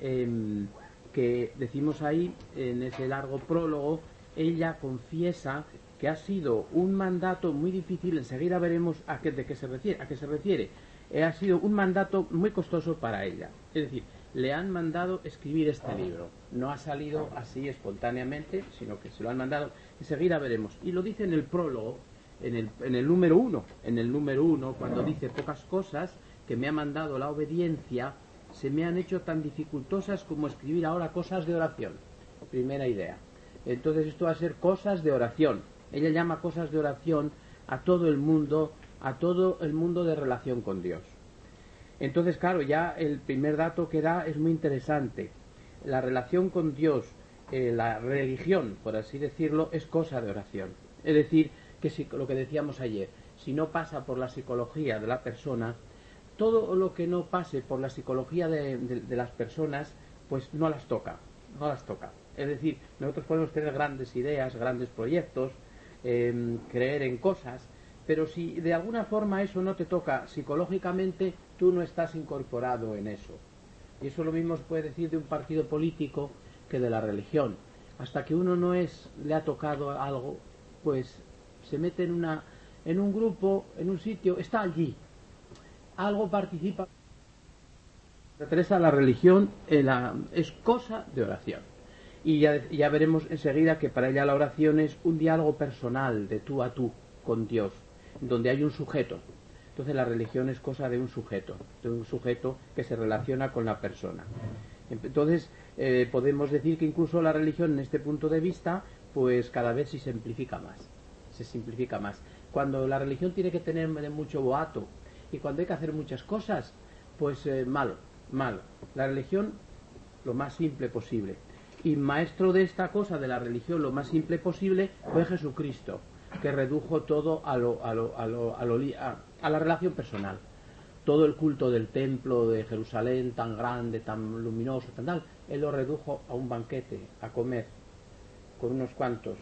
Que decimos ahí, en ese largo prólogo, ella confiesa que ha sido un mandato muy difícil, enseguida veremos a qué, de qué se refiere, a qué se refiere. Eh, ha sido un mandato muy costoso para ella. Es decir, le han mandado escribir este libro. No ha salido así espontáneamente, sino que se lo han mandado. Enseguida veremos. Y lo dice en el prólogo, en el, en el número uno. En el número uno, cuando dice pocas cosas que me ha mandado la obediencia, se me han hecho tan dificultosas como escribir ahora cosas de oración. Primera idea. Entonces esto va a ser cosas de oración. Ella llama cosas de oración a todo el mundo, a todo el mundo de relación con Dios. Entonces, claro, ya el primer dato que da es muy interesante. La relación con Dios, eh, la religión, por así decirlo, es cosa de oración. Es decir, que si, lo que decíamos ayer, si no pasa por la psicología de la persona, todo lo que no pase por la psicología de, las personas, pues no las toca, no las toca. Es decir, nosotros podemos tener grandes ideas, grandes proyectos, em, creer en cosas, pero si de alguna forma eso no te toca psicológicamente, tú no estás incorporado en eso. Y eso lo mismo se puede decir de un partido político que de la religión. Hasta que uno no es, le ha tocado algo, pues se mete en una, en un grupo, en un sitio, está allí, algo participa. Teresa, la religión eh, es cosa de oración. Y ya, veremos enseguida que para ella la oración es un diálogo personal de tú a tú con Dios, donde hay un sujeto. Entonces la religión es cosa de un sujeto, de un sujeto que se relaciona con la persona. Entonces eh, podemos decir que incluso la religión en este punto de vista, pues cada vez se simplifica más, se simplifica más. Cuando la religión tiene que tener mucho boato, y cuando hay que hacer muchas cosas, pues eh, malo, malo. La religión, lo más simple posible. Y maestro de esta cosa, de la religión, lo más simple posible, fue Jesucristo, que redujo todo a, a, la relación personal. Todo el culto del templo de Jerusalén, tan grande, tan luminoso, tan tal, él lo redujo a un banquete, a comer, con unos cuantos.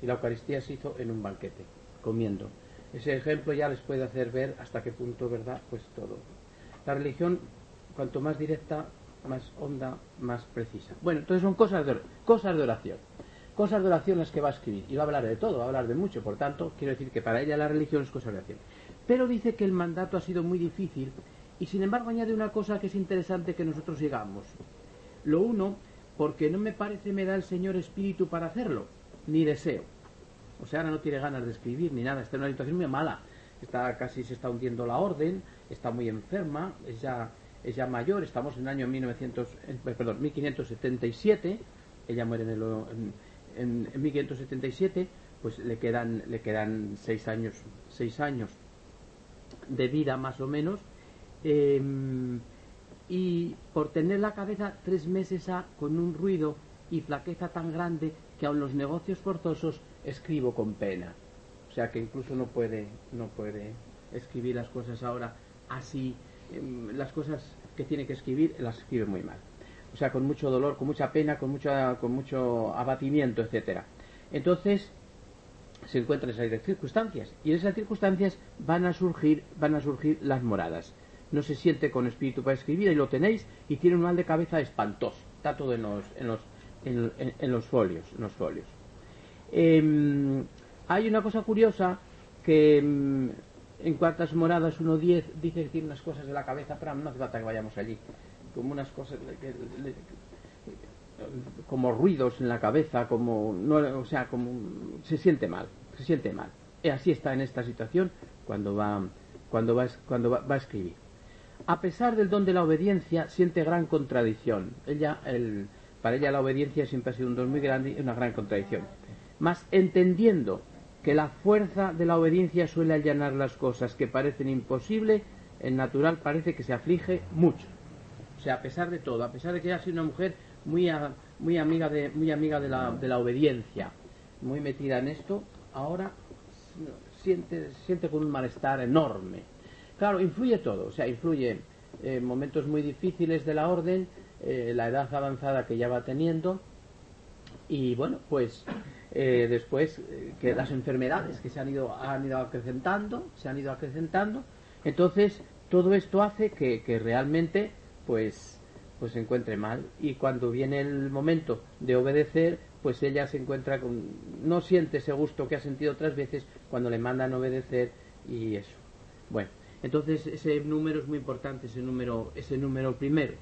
Y la Eucaristía se hizo en un banquete, comiendo. Ese ejemplo ya les puede hacer ver hasta qué punto, ¿verdad? Pues todo. La religión, cuanto más directa, más honda, más precisa. Bueno, entonces son cosas de, cosas de oración. Cosas de oración las que va a escribir. Y va a hablar de todo, va a hablar de mucho. Por tanto, quiero decir que para ella la religión es cosa de oración. Pero dice que el mandato ha sido muy difícil y sin embargo añade una cosa que es interesante que nosotros llegamos. Lo uno, porque no me parece me da el Señor espíritu para hacerlo, ni deseo. O sea, no tiene ganas de escribir ni nada, está en una situación muy mala. Está casi se está hundiendo la orden, está muy enferma, es ya, es mayor, estamos en el año 1900, perdón, 1577, ella muere en, el, en, 1577, pues le quedan, le quedan seis años, seis años de vida más o menos. Em, y por tener la cabeza tres meses a, con un ruido y flaqueza tan grande que aun los negocios forzosos escribo con pena. O sea que incluso no puede, no puede escribir las cosas ahora así, em, las cosas que tiene que escribir las escribe muy mal. O sea, con mucho dolor, con mucha pena, con, mucha, con mucho abatimiento, etcétera. Entonces, se encuentran esas circunstancias y en esas circunstancias van a surgir van a surgir las moradas no se siente con espíritu para escribir y lo tenéis y tiene un mal de cabeza espantoso está todo en los en los en los folios en los folios Em, hay una cosa curiosa que em, en Cuartas Moradas 1.10 dice que tiene unas cosas de la cabeza, pero no hace falta que vayamos allí. Como unas cosas, como ruidos en la cabeza, como, no, o sea, como se siente mal, se siente mal. Y así está en esta situación cuando va, cuando va, cuando va, a escribir. A pesar del don de la obediencia, siente gran contradicción. Ella, el, para ella la obediencia siempre ha sido un don muy grande y una gran contradicción mas entendiendo que la fuerza de la obediencia suele allanar las cosas que parecen imposibles, el natural parece que se aflige mucho. O sea, a pesar de todo, a pesar de que ella ha sido una mujer muy, muy amiga, de, muy amiga de, la, de la obediencia, muy metida en esto, ahora siente, siente con un malestar enorme. Claro, influye todo, o sea, influye eh, momentos muy difíciles de la orden, eh, la edad avanzada que ya va teniendo, y bueno, pues eh, después eh, que las enfermedades que se han ido, han ido acrecentando, se han ido acrecentando, entonces todo esto hace que, realmente pues pues se encuentre mal. Y cuando viene el momento de obedecer pues ella se encuentra con no siente ese gusto que ha sentido otras veces cuando le mandan obedecer y eso. Bueno entonces ese número es muy importante ese número ese número primero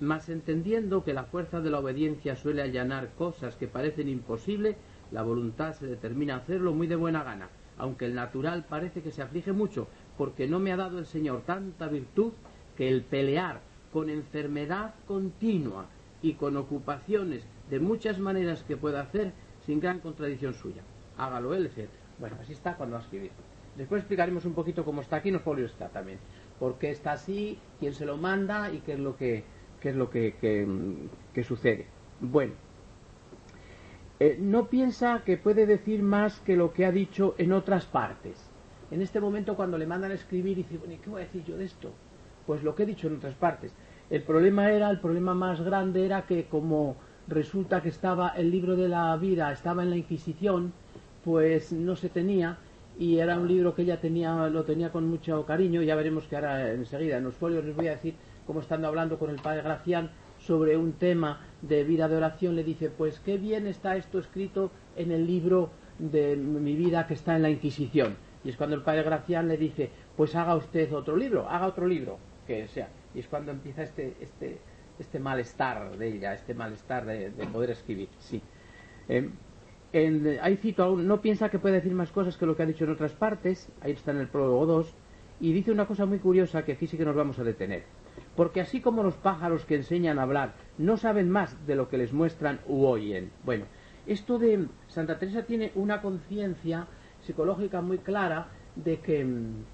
mas entendiendo que la fuerza de la obediencia suele allanar cosas que parecen imposibles la voluntad se determina a hacerlo muy de buena gana aunque el natural parece que se aflige mucho porque no me ha dado el Señor tanta virtud que el pelear con enfermedad continua y con ocupaciones de muchas maneras que pueda hacer sin gran contradicción suya. Hágalo él, etc. Bueno, así está cuando va a escribir. Después explicaremos un poquito cómo está aquí, el folio está también. Por qué está así, quién se lo manda y qué es lo que, qué es lo que, que, sucede. Bueno, eh, no piensa que puede decir más que lo que ha dicho en otras partes. En este momento cuando le mandan a escribir y dice, bueno, ¿qué voy a decir yo de esto? Pues lo que he dicho en otras partes. El problema era, el problema más grande era que como resulta que estaba el libro de la vida, estaba en la Inquisición, pues no se tenía y era un libro que ella tenía, lo tenía con mucho cariño, ya veremos que ahora enseguida en los folios les voy a decir cómo estando hablando con el padre Gracián sobre un tema de vida de oración, le dice, pues qué bien está esto escrito en el libro de mi vida que está en la Inquisición. Y es cuando el padre Gracián le dice, pues haga usted otro libro, haga otro libro que sea. Y es cuando empieza este, este, este malestar de ella, este malestar de, poder escribir. Sí. Eh, en, ahí cito, no piensa que puede decir más cosas que lo que ha dicho en otras partes, ahí está en el prólogo 2, y dice una cosa muy curiosa que aquí sí que nos vamos a detener. Porque así como los pájaros que enseñan a hablar no saben más de lo que les muestran u oyen. Bueno, esto de Santa Teresa tiene una conciencia psicológica muy clara de que mm,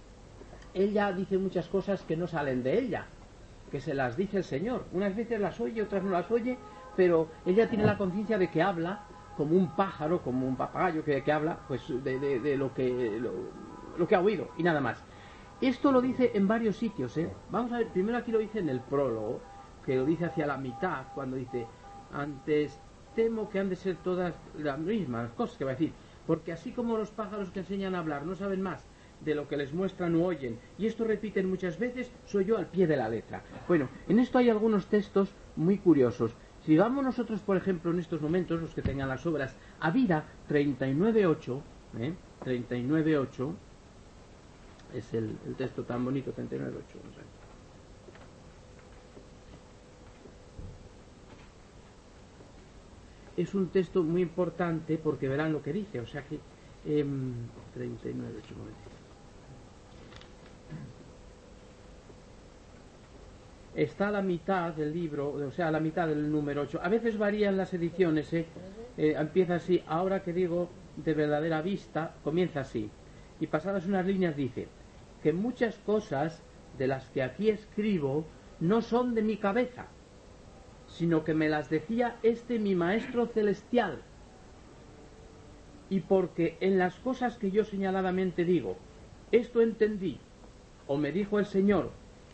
ella dice muchas cosas que no salen de ella, que se las dice el Señor. Unas veces las oye, otras no las oye, pero ella tiene la conciencia de que habla como un pájaro, como un papagayo que, habla, pues de, lo, que, lo, que ha oído y nada más. Esto lo dice en varios sitios, ¿eh? Vamos a ver, primero aquí lo dice en el prólogo, que lo dice hacia la mitad, cuando dice, antes temo que han de ser todas las mismas cosas que va a decir, porque así como los pájaros que enseñan a hablar no saben más de lo que les muestran o oyen, y esto repiten muchas veces, soy yo al pie de la letra. Bueno, en esto hay algunos textos muy curiosos. Si vamos nosotros, por ejemplo, en estos momentos, los que tengan las obras, a vida 39.8, ¿eh? 39.8, es el, texto tan bonito, 39.8, Es un texto muy importante porque verán lo que dice, o sea que... Eh, 39.8, está a la mitad del libro, o sea, a la mitad del número 8. A veces varían las ediciones, ¿eh? ¿eh? empieza así, ahora que digo de verdadera vista, comienza así. Y pasadas unas líneas dice, que muchas cosas de las que aquí escribo no son de mi cabeza, sino que me las decía este mi Maestro Celestial. Y porque en las cosas que yo señaladamente digo, esto entendí, o me dijo el Señor,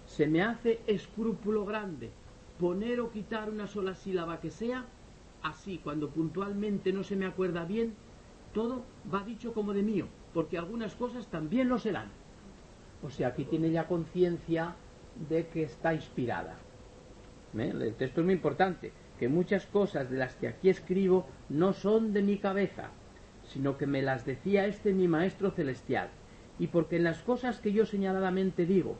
se me hace escrúpulo grande poner o quitar una sola sílaba que sea, así cuando puntualmente no se me acuerda bien, todo va dicho como de mío, porque algunas cosas también lo serán. O sea, aquí tiene ya conciencia de que está inspirada. ¿Eh? El texto es muy importante, que muchas cosas de las que aquí escribo no son de mi cabeza, sino que me las decía este mi Maestro Celestial, y porque en las cosas que yo señaladamente digo,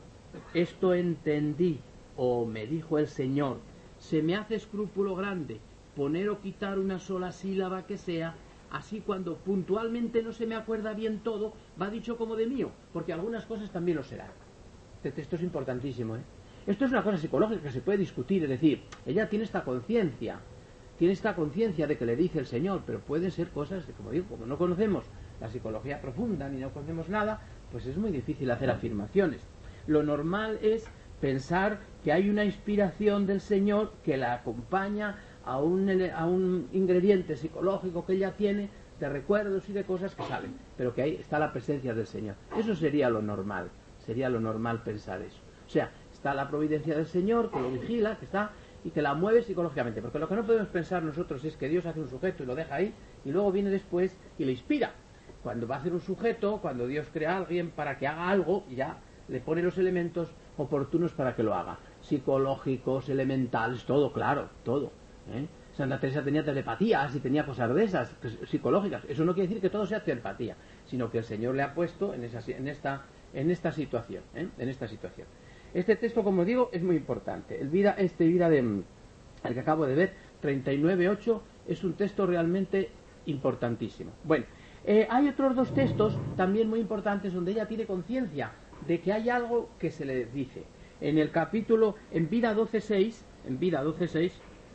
esto entendí, o me dijo el Señor, se me hace escrúpulo grande poner o quitar una sola sílaba que sea, así cuando puntualmente no se me acuerda bien todo, va dicho como de mío, porque algunas cosas también lo serán. Este texto es importantísimo, ¿eh? Esto es una cosa psicológica que se puede discutir, es decir, ella tiene esta conciencia, tiene esta conciencia de que le dice el Señor, pero pueden ser cosas, como digo, como no conocemos la psicología profunda ni no conocemos nada, pues es muy difícil hacer afirmaciones. Lo normal es pensar que hay una inspiración del Señor que la acompaña a un, a un ingrediente psicológico que ella tiene de recuerdos y de cosas que salen, pero que ahí está la presencia del Señor. Eso sería lo normal, sería lo normal pensar eso. O sea, está la providencia del Señor que lo vigila, que está y que la mueve psicológicamente, porque lo que no podemos pensar nosotros es que Dios hace un sujeto y lo deja ahí y luego viene después y le inspira. Cuando va a hacer un sujeto, cuando Dios crea a alguien para que haga algo, ya le pone los elementos oportunos para que lo haga. Psicológicos, elementales, todo, claro, todo. ¿Eh? Santa Teresa tenía telepatías y tenía cosas de esas, psicológicas. Eso no quiere decir que todo sea telepatía, sino que el Señor le ha puesto en, esa, en, esta, en esta situación. ¿eh? En esta situación. Este texto, como digo, es muy importante. El vida, este vida de, el que acabo de ver, 39.8, es un texto realmente importantísimo. Bueno, eh, hay otros dos textos también muy importantes donde ella tiene conciencia de que hay algo que se le dice. En el capítulo, en vida 12.6, en vida 12.6,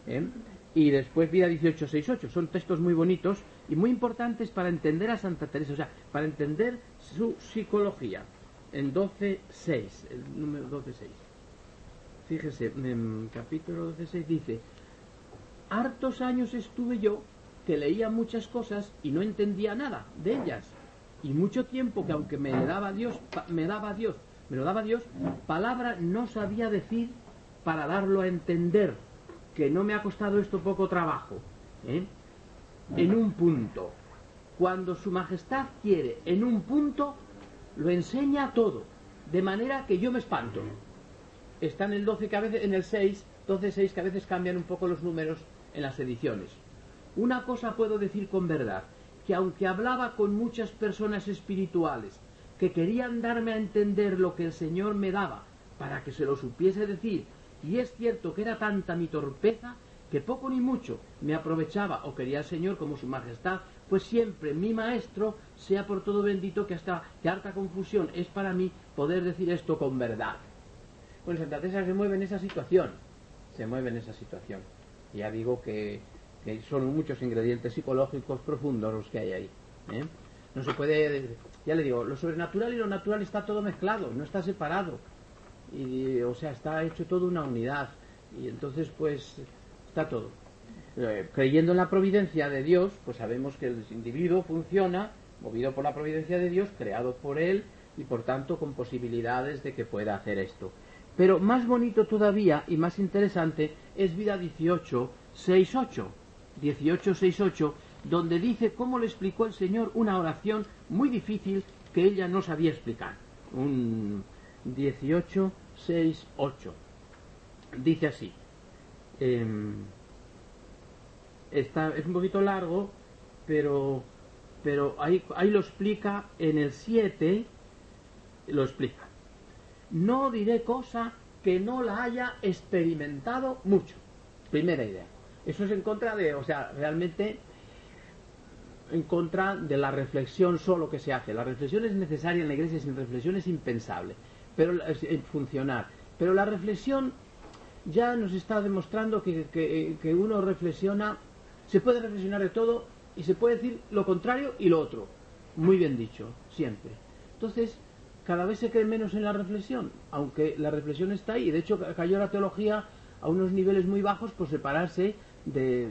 ¿eh? y después vida 18.6.8, son textos muy bonitos y muy importantes para entender a Santa Teresa, o sea, para entender su psicología. En 12.6, el número 12.6. Fíjese, en capítulo 12.6 dice, hartos años estuve yo que leía muchas cosas y no entendía nada de ellas y mucho tiempo que aunque me daba Dios, me daba Dios, me lo daba Dios, palabra no sabía decir para darlo a entender, que no me ha costado esto poco trabajo. ¿eh? En un punto. Cuando su majestad quiere, en un punto, lo enseña todo, de manera que yo me espanto. Está en el 12 que a veces, en el 6, 12, 6 que a veces cambian un poco los números en las ediciones. Una cosa puedo decir con verdad, que aunque hablaba con muchas personas espirituales que querían darme a entender lo que el Señor me daba para que se lo supiese decir, y es cierto que era tanta mi torpeza que poco ni mucho me aprovechaba o quería el Señor como su majestad, pues siempre mi maestro sea por todo bendito que hasta harta confusión es para mí poder decir esto con verdad. Bueno, Santa Teresa se mueve en esa situación, se mueve en esa situación. Ya digo que que son muchos ingredientes psicológicos profundos los que hay ahí. ¿eh? No se puede, ya le digo, lo sobrenatural y lo natural está todo mezclado, no está separado. Y, o sea, está hecho todo una unidad. Y entonces, pues, está todo. Eh, creyendo en la providencia de Dios, pues sabemos que el individuo funciona movido por la providencia de Dios, creado por Él y por tanto con posibilidades de que pueda hacer esto. Pero más bonito todavía y más interesante es vida 18, 6, 8 1868, donde dice cómo le explicó el Señor una oración muy difícil que ella no sabía explicar. Un 18, 6, 8. Dice así. Em, está, es un poquito largo, pero, pero ahí, ahí lo explica en el 7, lo explica. No diré cosa que no la haya experimentado mucho. Primera idea. Eso es en contra de, o sea, realmente en contra de la reflexión solo que se hace. La reflexión es necesaria en la iglesia, sin reflexión es impensable, pero funcionar. Pero la reflexión ya nos está demostrando que, que, uno reflexiona, se puede reflexionar de todo y se puede decir lo contrario y lo otro. Muy bien dicho, siempre. Entonces, cada vez se cree menos en la reflexión, aunque la reflexión está ahí. De hecho, cayó la teología a unos niveles muy bajos por separarse de,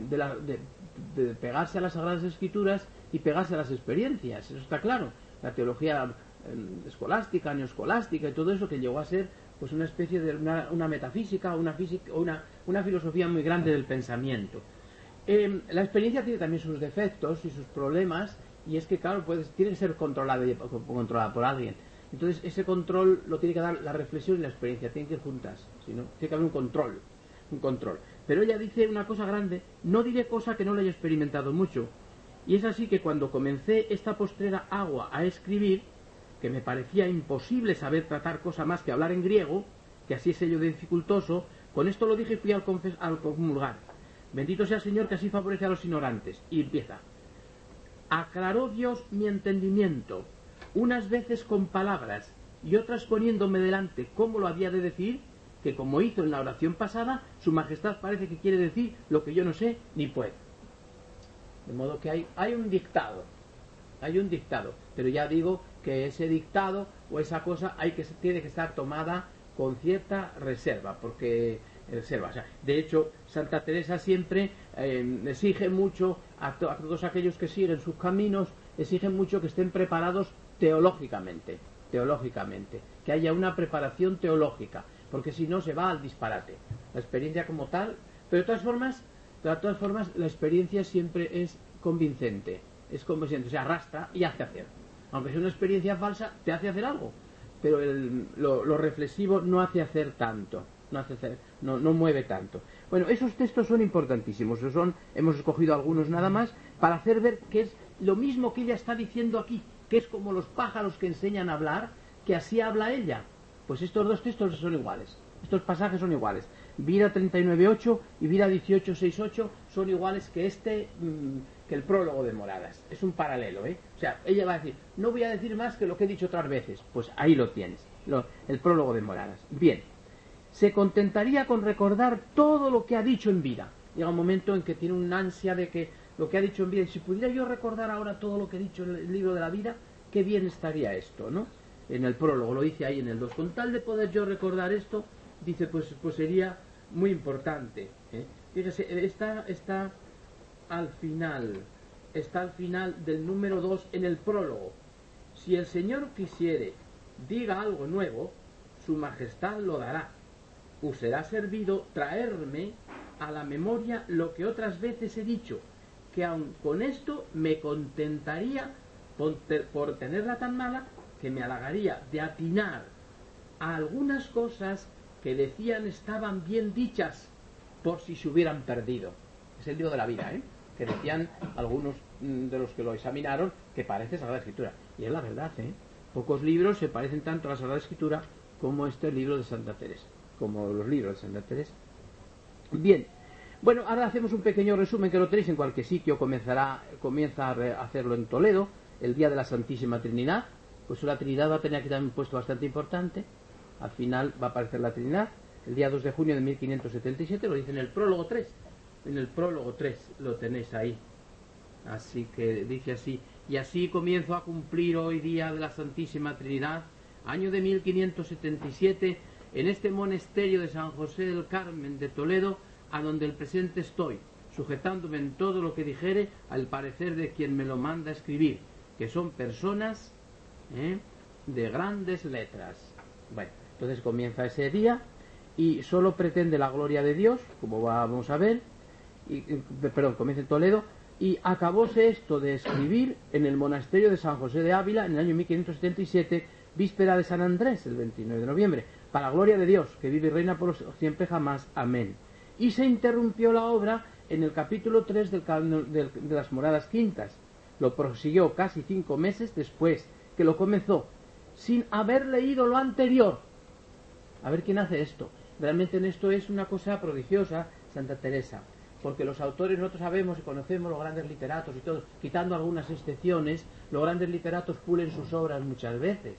pegarse a las Sagradas Escrituras y pegarse a las experiencias, eso está claro. La teología escolástica, neoscolástica y todo eso que llegó a ser pues una especie de una, metafísica una, física, una, una filosofía muy grande del pensamiento. Em, la experiencia tiene también sus defectos y sus problemas y es que, claro, tiene que ser controlada, controlada por alguien. Entonces, ese control lo tiene que dar la reflexión y la experiencia, tienen que ir juntas, sino tiene que haber un control, un control. Pero ella dice una cosa grande, no diré cosa que no lo haya experimentado mucho. Y es así que cuando comencé esta postrera agua a escribir, que me parecía imposible saber tratar cosa más que hablar en griego, que así es ello de dificultoso, con esto lo dije y fui al, al comulgar. Bendito sea el Señor que así favorece a los ignorantes. Y empieza. Aclaró Dios mi entendimiento, unas veces con palabras y otras poniéndome delante cómo lo había de decir, que como hizo en la oración pasada, su majestad parece que quiere decir lo que yo no sé ni puedo. De modo que hay, hay un dictado, hay un dictado, pero ya digo que ese dictado o esa cosa hay que tiene que estar tomada con cierta reserva, porque reserva. de hecho, Santa Teresa siempre eh, exige mucho a, a, todos aquellos que siguen sus caminos, exige mucho que estén preparados teológicamente, teológicamente, que haya una preparación teológica, porque si no se va al disparate. La experiencia como tal, pero de todas formas, de todas formas la experiencia siempre es convincente, es convincente, se arrastra y hace hacer. Aunque sea una experiencia falsa, te hace hacer algo, pero lo, reflexivo no hace hacer tanto, no, hace hacer, no, no mueve tanto. Bueno, esos textos son importantísimos, son, hemos escogido algunos nada más para hacer ver que es lo mismo que ella está diciendo aquí, que es como los pájaros que enseñan a hablar, que así habla ella. Pues estos dos textos son iguales, estos pasajes son iguales. Vida 39.8 y Vida 18.6.8 son iguales que este, mm, que el prólogo de Moradas. Es un paralelo, ¿eh? O sea, ella va a decir, no voy a decir más que lo que he dicho otras veces. Pues ahí lo tienes, el prólogo de Moradas. Bien, se contentaría con recordar todo lo que ha dicho en vida. Llega un momento en que tiene una ansia de que lo que ha dicho en vida, y si pudiera yo recordar ahora todo lo que he dicho en el libro de la vida, qué bien estaría esto, ¿no? En el prólogo, lo dice ahí en el 2. Con tal de poder yo recordar esto, dice, pues, pues sería muy importante. ¿eh? Fíjese, está, está al final, está al final del número 2 en el prólogo. Si el Señor quisiere, diga algo nuevo, su majestad lo dará. Us será servido traerme a la memoria lo que otras veces he dicho, que aun con esto me contentaría por, tenerla tan mala que me halagaría de atinar a algunas cosas que decían estaban bien dichas por si se hubieran perdido. Es el libro de la vida, ¿eh? Que decían algunos mm, de los que lo examinaron que parece Sagrada Escritura. Y es la verdad, ¿eh? Pocos libros se parecen tanto a la Sagrada Escritura como este libro de Santa Teresa, como los libros de Santa Teresa. Bien, bueno, ahora hacemos un pequeño resumen que lo tenéis en cualquier sitio, comenzará, comienza a hacerlo en Toledo, el día de la Santísima Trinidad, pues la Trinidad va a tener aquí también un puesto bastante importante, al final va a aparecer la Trinidad, el día 2 de junio de 1577, lo dice en el prólogo 3, en el prólogo 3 lo tenéis ahí, así que dice así, y así comienzo a cumplir hoy día de la Santísima Trinidad, año de 1577, en este monasterio de San José del Carmen de Toledo, a donde el presente estoy, sujetándome en todo lo que dijere al parecer de quien me lo manda escribir, que son personas ¿eh? de grandes letras. Bueno, entonces comienza ese día y solo pretende la gloria de Dios, como vamos a ver, y, perdón, comienza en Toledo, y acabóse esto de escribir en el monasterio de San José de Ávila en el año 1577, víspera de San Andrés, el 29 de noviembre, para la gloria de Dios, que vive y reina por siempre jamás. Amén y se interrumpió la obra en el capítulo 3 del, de las moradas quintas. Lo prosiguió casi cinco meses después que lo comenzó, sin haber leído lo anterior. A ver quién hace esto. Realmente en esto es una cosa prodigiosa, Santa Teresa, porque los autores nosotros sabemos y conocemos los grandes literatos y todo, quitando algunas excepciones, los grandes literatos pulen sus obras muchas veces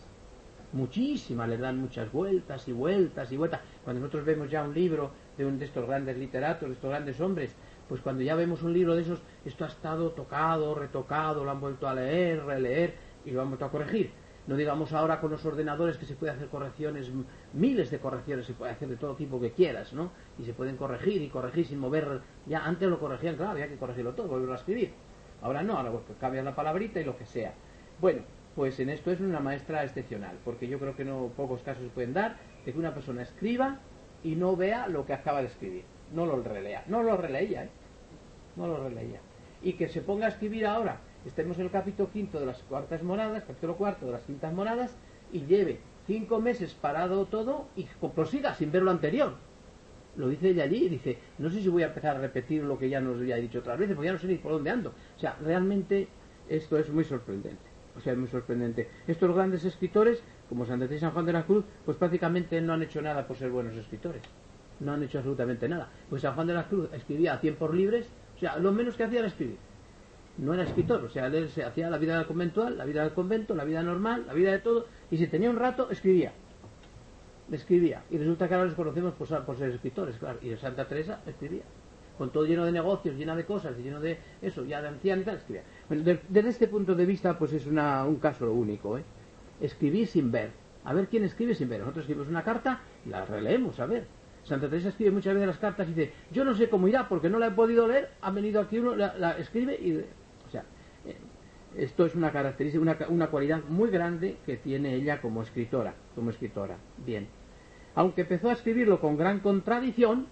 muchísimas, le dan muchas vueltas y vueltas y vueltas. Cuando nosotros vemos ya un libro de, de estos grandes literatos, de estos grandes hombres, pues cuando ya vemos un libro de esos, esto ha estado tocado, retocado, lo han vuelto a leer, releer y lo han vuelto a corregir. No digamos ahora con los ordenadores que se puede hacer correcciones, miles de correcciones, se puede hacer de todo tipo que quieras, ¿no? Y se pueden corregir y corregir sin mover. Ya antes lo corregían, claro, había que corregirlo todo, volverlo a escribir. Ahora no, ahora pues, cambian la palabrita y lo que sea. Bueno, pues en esto es una maestra excepcional, porque yo creo que no pocos casos se pueden dar de que una persona escriba y no vea lo que acaba de escribir, no lo relea, no lo releía, ¿eh? no lo releía. Y que se ponga a escribir ahora, estemos en el capítulo quinto de las cuartas moradas, capítulo cuarto de las quintas moradas, y lleve cinco meses parado todo y prosiga sin ver lo anterior. Lo dice ella allí, dice, no sé si voy a empezar a repetir lo que ya nos había dicho otras veces, porque ya no sé ni por dónde ando. O sea, realmente esto es muy sorprendente. O sea, es muy sorprendente. Estos grandes escritores, como San y San Juan de la Cruz, pues prácticamente no han hecho nada por ser buenos escritores. No han hecho absolutamente nada. Pues San Juan de la Cruz escribía a tiempos libres, o sea, lo menos que hacía era escribir. No era escritor, o sea, él se hacía la vida conventual, la vida del convento, la vida normal, la vida de todo, y si tenía un rato, escribía. Escribía. Y resulta que ahora les conocemos por, ser escritores, claro. Y Santa Teresa escribía con todo lleno de negocios, llena de cosas, lleno de eso, ya de ancianos y tal, escribía. desde este punto de vista, pues es una, un caso único, ¿eh? escribir sin ver. A ver quién escribe sin ver. Nosotros escribimos una carta y la releemos, a ver. Santa Teresa escribe muchas veces las cartas y dice, yo no sé cómo irá porque no la he podido leer, ha venido aquí uno, la, escribe y... Esto es una característica, una, una, cualidad muy grande que tiene ella como escritora, como escritora. Bien. Aunque empezó a escribirlo con gran contradicción,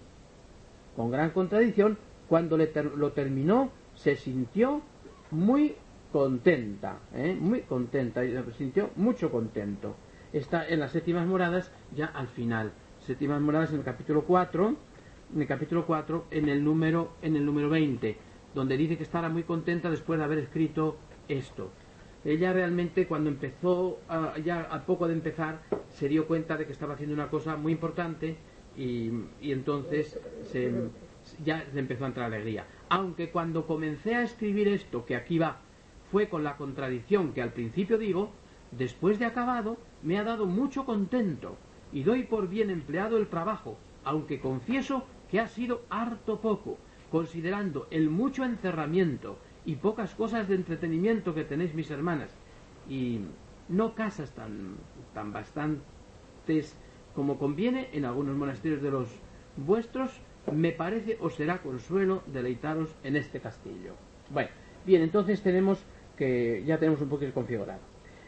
con gran contradicción, cuando lo terminó se sintió muy contenta, ¿eh? muy contenta, se sintió mucho contento. Está en las séptimas moradas ya al final séptimas moradas en el capítulo 4, en el capítulo 4, en el número, en el número 20, donde dice que estará muy contenta después de haber escrito esto. Ella realmente cuando empezó, ya a poco de empezar, se dio cuenta de que estaba haciendo una cosa muy importante y, entonces ya le empezó a entrar alegría. Aunque cuando comencé a escribir esto, que aquí va, fue con la contradicción que al principio digo, después de acabado me ha dado mucho contento y doy por bien empleado el trabajo, aunque confieso que ha sido harto poco, considerando el mucho encerramiento y pocas cosas de entretenimiento que tenéis mis hermanas, y no casas tan, tan bastantes como conviene en algunos monasterios de los vuestros, me parece os será consuelo deleitaros en este castillo. Bueno, bien, entonces tenemos que ya tenemos un poquito configurado.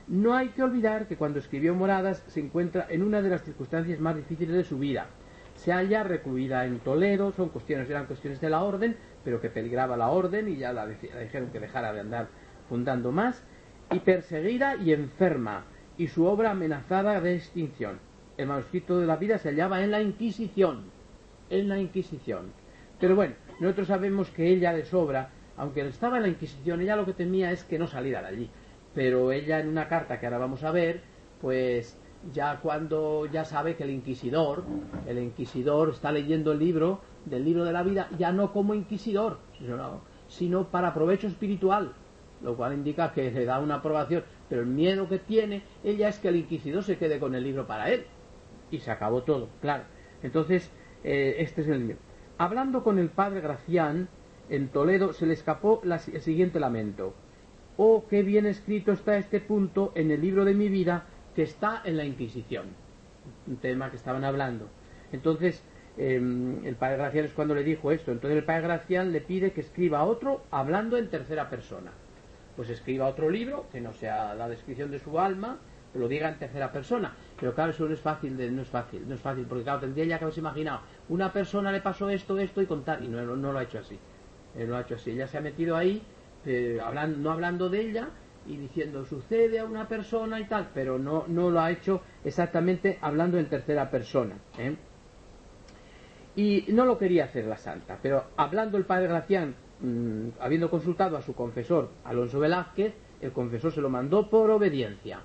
No hay que olvidar que cuando escribió Moradas se encuentra en una de las circunstancias más difíciles de su vida. Se halla recluida en Toledo, son cuestiones, eran cuestiones de la orden, pero que peligraba la orden y ya la, dijeron que dejara de andar fundando más, y perseguida y enferma, y su obra amenazada de extinción. El manuscrito de la vida se hallaba en la Inquisición, en la Inquisición. Pero bueno, nosotros sabemos que ella de sobra, aunque estaba en la Inquisición, ella lo que temía es que no saliera de allí pero ella en una carta que ahora vamos a ver, pues ya cuando ya sabe que el inquisidor, el inquisidor está leyendo el libro del libro de la vida, ya no como inquisidor, sino, para provecho espiritual, lo cual indica que le da una aprobación, pero el miedo que tiene ella es que el inquisidor se quede con el libro para él. Y se acabó todo, claro. Entonces, eh, este es el libro. Hablando con el padre Gracián, en Toledo se le escapó el siguiente lamento oh, qué bien escrito está este punto en el libro de mi vida que está en la Inquisición, un tema que estaban hablando. Entonces, em, el padre Gracián es cuando le dijo esto. Entonces el padre Gracián le pide que escriba otro hablando en tercera persona. Pues escriba otro libro, que no sea la descripción de su alma, que lo diga en tercera persona. Pero claro, eso no es fácil, no es fácil, no es fácil, porque claro, tendría ya que haberse imaginado, una persona le pasó esto, esto y contar, y no, no, lo ha hecho así. Él lo ha hecho así. Ella se ha metido ahí eh, hablando, no hablando de ella y diciendo sucede a una persona y tal, pero no, no lo ha hecho exactamente hablando en tercera persona. ¿eh? Y no lo quería hacer la santa, pero hablando el padre Gracián, mm, habiendo consultado a su confesor Alonso Velázquez, el confesor se lo mandó por obediencia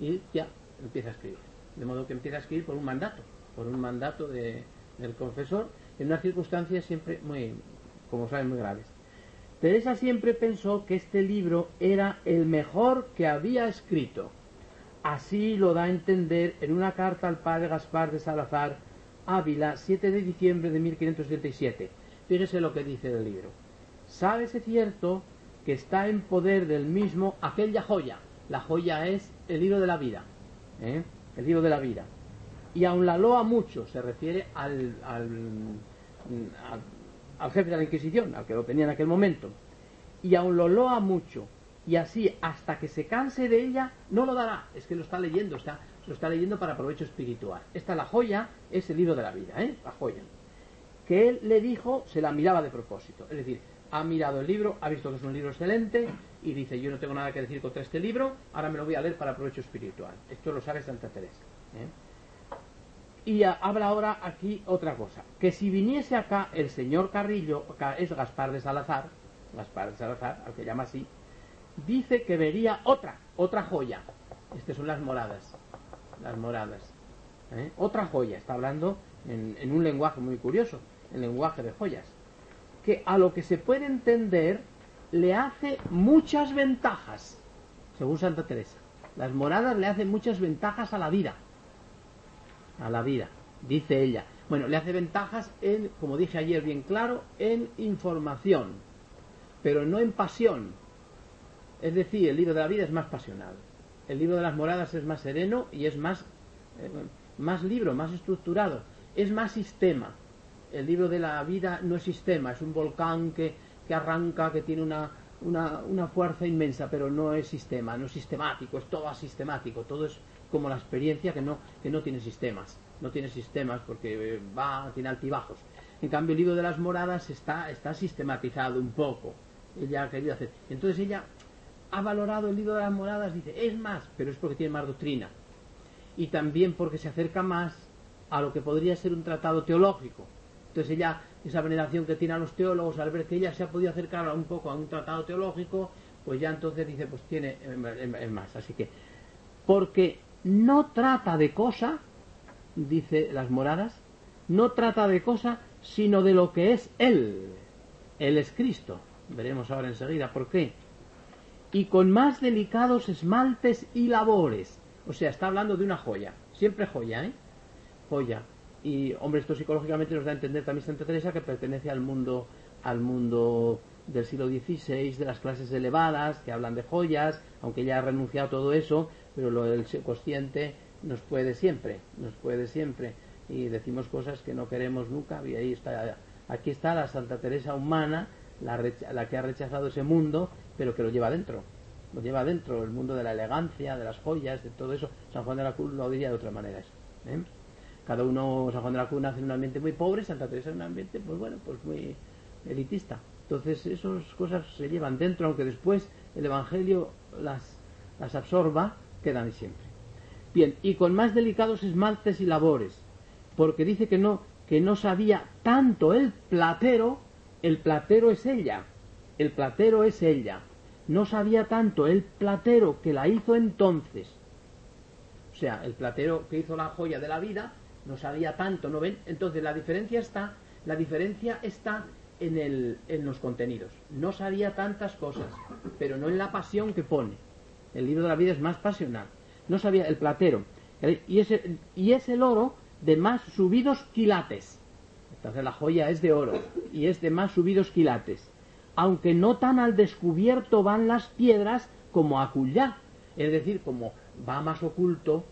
y ya empieza a escribir. De modo que empieza a escribir por un mandato, por un mandato de, del confesor, en unas circunstancias siempre muy, como saben, muy graves. Teresa siempre pensó que este libro era el mejor que había escrito. Así lo da a entender en una carta al padre Gaspar de Salazar, Ávila, 7 de diciembre de 1577. Fíjese lo que dice el libro. Sábese cierto que está en poder del mismo aquella joya. La joya es el libro de la vida. ¿eh? El libro de la vida. Y aun la loa mucho, se refiere al, al al jefe de la Inquisición, al que lo tenía en aquel momento, y aun lo loa mucho, y así hasta que se canse de ella, no lo dará, es que lo está leyendo, está, lo está leyendo para provecho espiritual. Esta la joya es el libro de la vida, ¿eh? la joya. Que él le dijo, se la miraba de propósito, es decir, ha mirado el libro, ha visto que es un libro excelente y dice, yo no tengo nada que decir contra este libro, ahora me lo voy a leer para provecho espiritual. Esto lo sabe Santa Teresa. ¿eh? Y habla ahora aquí otra cosa, que si viniese acá el señor Carrillo, es Gaspar de Salazar, Gaspar de Salazar, al que llama así, dice que vería otra, otra joya. Estas son las moradas, las moradas. ¿eh? Otra joya, está hablando en, en un lenguaje muy curioso, el lenguaje de joyas, que a lo que se puede entender le hace muchas ventajas, según Santa Teresa. Las moradas le hacen muchas ventajas a la vida a la vida, dice ella. Bueno, le hace ventajas en, como dije ayer bien claro, en información, pero no en pasión. Es decir, el libro de la vida es más pasional. El libro de las moradas es más sereno y es más, eh, más libro, más estructurado, es más sistema. El libro de la vida no es sistema, es un volcán que, que arranca, que tiene una, una, fuerza inmensa, pero no es sistema, no es sistemático, es todo asistemático, todo es como la experiencia que no, que no tiene sistemas, no tiene sistemas porque eh, va, tiene altibajos. En cambio, el libro de las moradas está, está sistematizado un poco. Ella ha querido hacer. Entonces ella ha valorado el libro de las moradas, dice, es más, pero es porque tiene más doctrina. Y también porque se acerca más a lo que podría ser un tratado teológico. Entonces ella, esa veneración que tiene a los teólogos, al ver que ella se ha podido acercar un poco a un tratado teológico, pues ya entonces dice, pues tiene es más. Así que, porque no trata de cosa, dice las moradas, no trata de cosa, sino de lo que es Él. Él es Cristo. Veremos ahora enseguida por qué y con más delicados esmaltes y labores. O sea, está hablando de una joya, siempre joya, ¿eh? Joya. Y, hombre, esto psicológicamente nos da a entender también Santa Teresa que pertenece al mundo, al mundo del siglo XVI, de las clases elevadas, que hablan de joyas, aunque ella ha renunciado a todo eso, pero lo del consciente nos puede siempre, nos puede siempre. Y decimos cosas que no queremos nunca, y ahí está, aquí está la Santa Teresa humana, la, la que ha rechazado ese mundo pero que lo lleva dentro. Lo lleva dentro, el mundo de la elegancia, de las joyas, de todo eso. San Juan de la Cruz lo diría de otra manera eso. ¿eh? Cada uno, San Juan de la Cruz nace en un ambiente muy pobre, Santa Teresa en un ambiente, pues bueno, pues muy elitista. Entonces esas cosas se llevan dentro, aunque después el Evangelio las, las absorba, quedan siempre. Bien, y con más delicados esmaltes y labores, porque dice que no, que no sabía tanto el platero, el platero es ella, el platero es ella, no sabía tanto el platero que la hizo entonces. O sea, el platero que hizo la joya de la vida no sabía tanto, ¿no ven? Entonces la diferencia está, la diferencia está en, los contenidos. No sabía tantas cosas, pero no en la pasión que pone. El libro de la vida es más pasional. No sabía el platero. Y es el, y es el oro de más subidos quilates. Entonces la joya es de oro y es de más subidos quilates aunque no tan al descubierto van las piedras como a Cullá, es decir, como va más oculto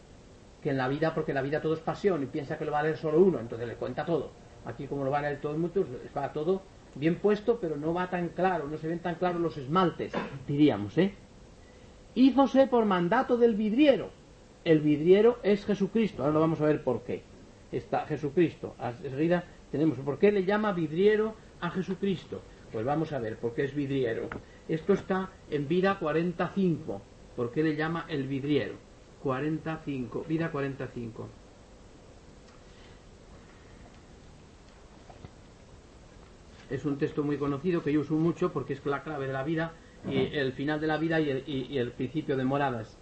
que en la vida, porque en la vida todo es pasión y piensa que lo va a leer solo uno, entonces le cuenta todo. Aquí como lo van a leer todos muchos, va todo bien puesto, pero no va tan claro, no se ven tan claros los esmaltes, diríamos, ¿eh? Hízose por mandato del vidriero. El vidriero es Jesucristo, ahora lo vamos a ver por qué. Está Jesucristo. Enseguida tenemos por qué le llama vidriero a Jesucristo pues vamos a ver, ¿por qué es vidriero? Esto está en vida 45. ¿Por qué le llama el vidriero? 45, vida 45. Es un texto muy conocido que yo uso mucho porque es la clave de la vida y el final de la vida y el, y el principio de moradas.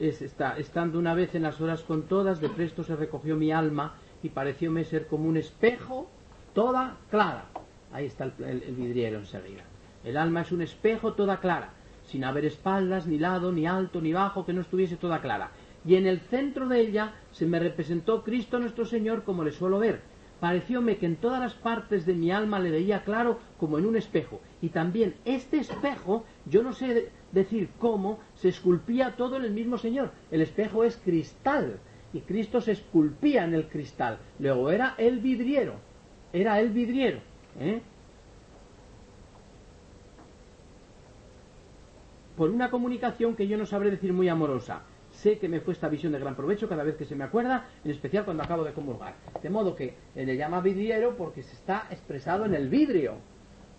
Es, está, estando una vez en las horas con todas, de presto se recogió mi alma y parecióme ser como un espejo toda clara Ahí está el, vidriero enseguida. El alma es un espejo toda clara, sin haber espaldas, ni lado, ni alto, ni bajo, que no estuviese toda clara. Y en el centro de ella se me representó Cristo nuestro Señor como le suelo ver. Parecióme que en todas las partes de mi alma le veía claro como en un espejo. Y también este espejo, yo no sé decir cómo, se esculpía todo en el mismo Señor. El espejo es cristal y Cristo se esculpía en el cristal. Luego era el vidriero, era el vidriero. ¿Eh? Por una comunicación que yo no sabré decir muy amorosa. Sé que me fue esta visión de gran provecho cada vez que se me acuerda, en especial cuando acabo de comulgar. De modo que le llama vidriero porque se está expresado en el vidrio.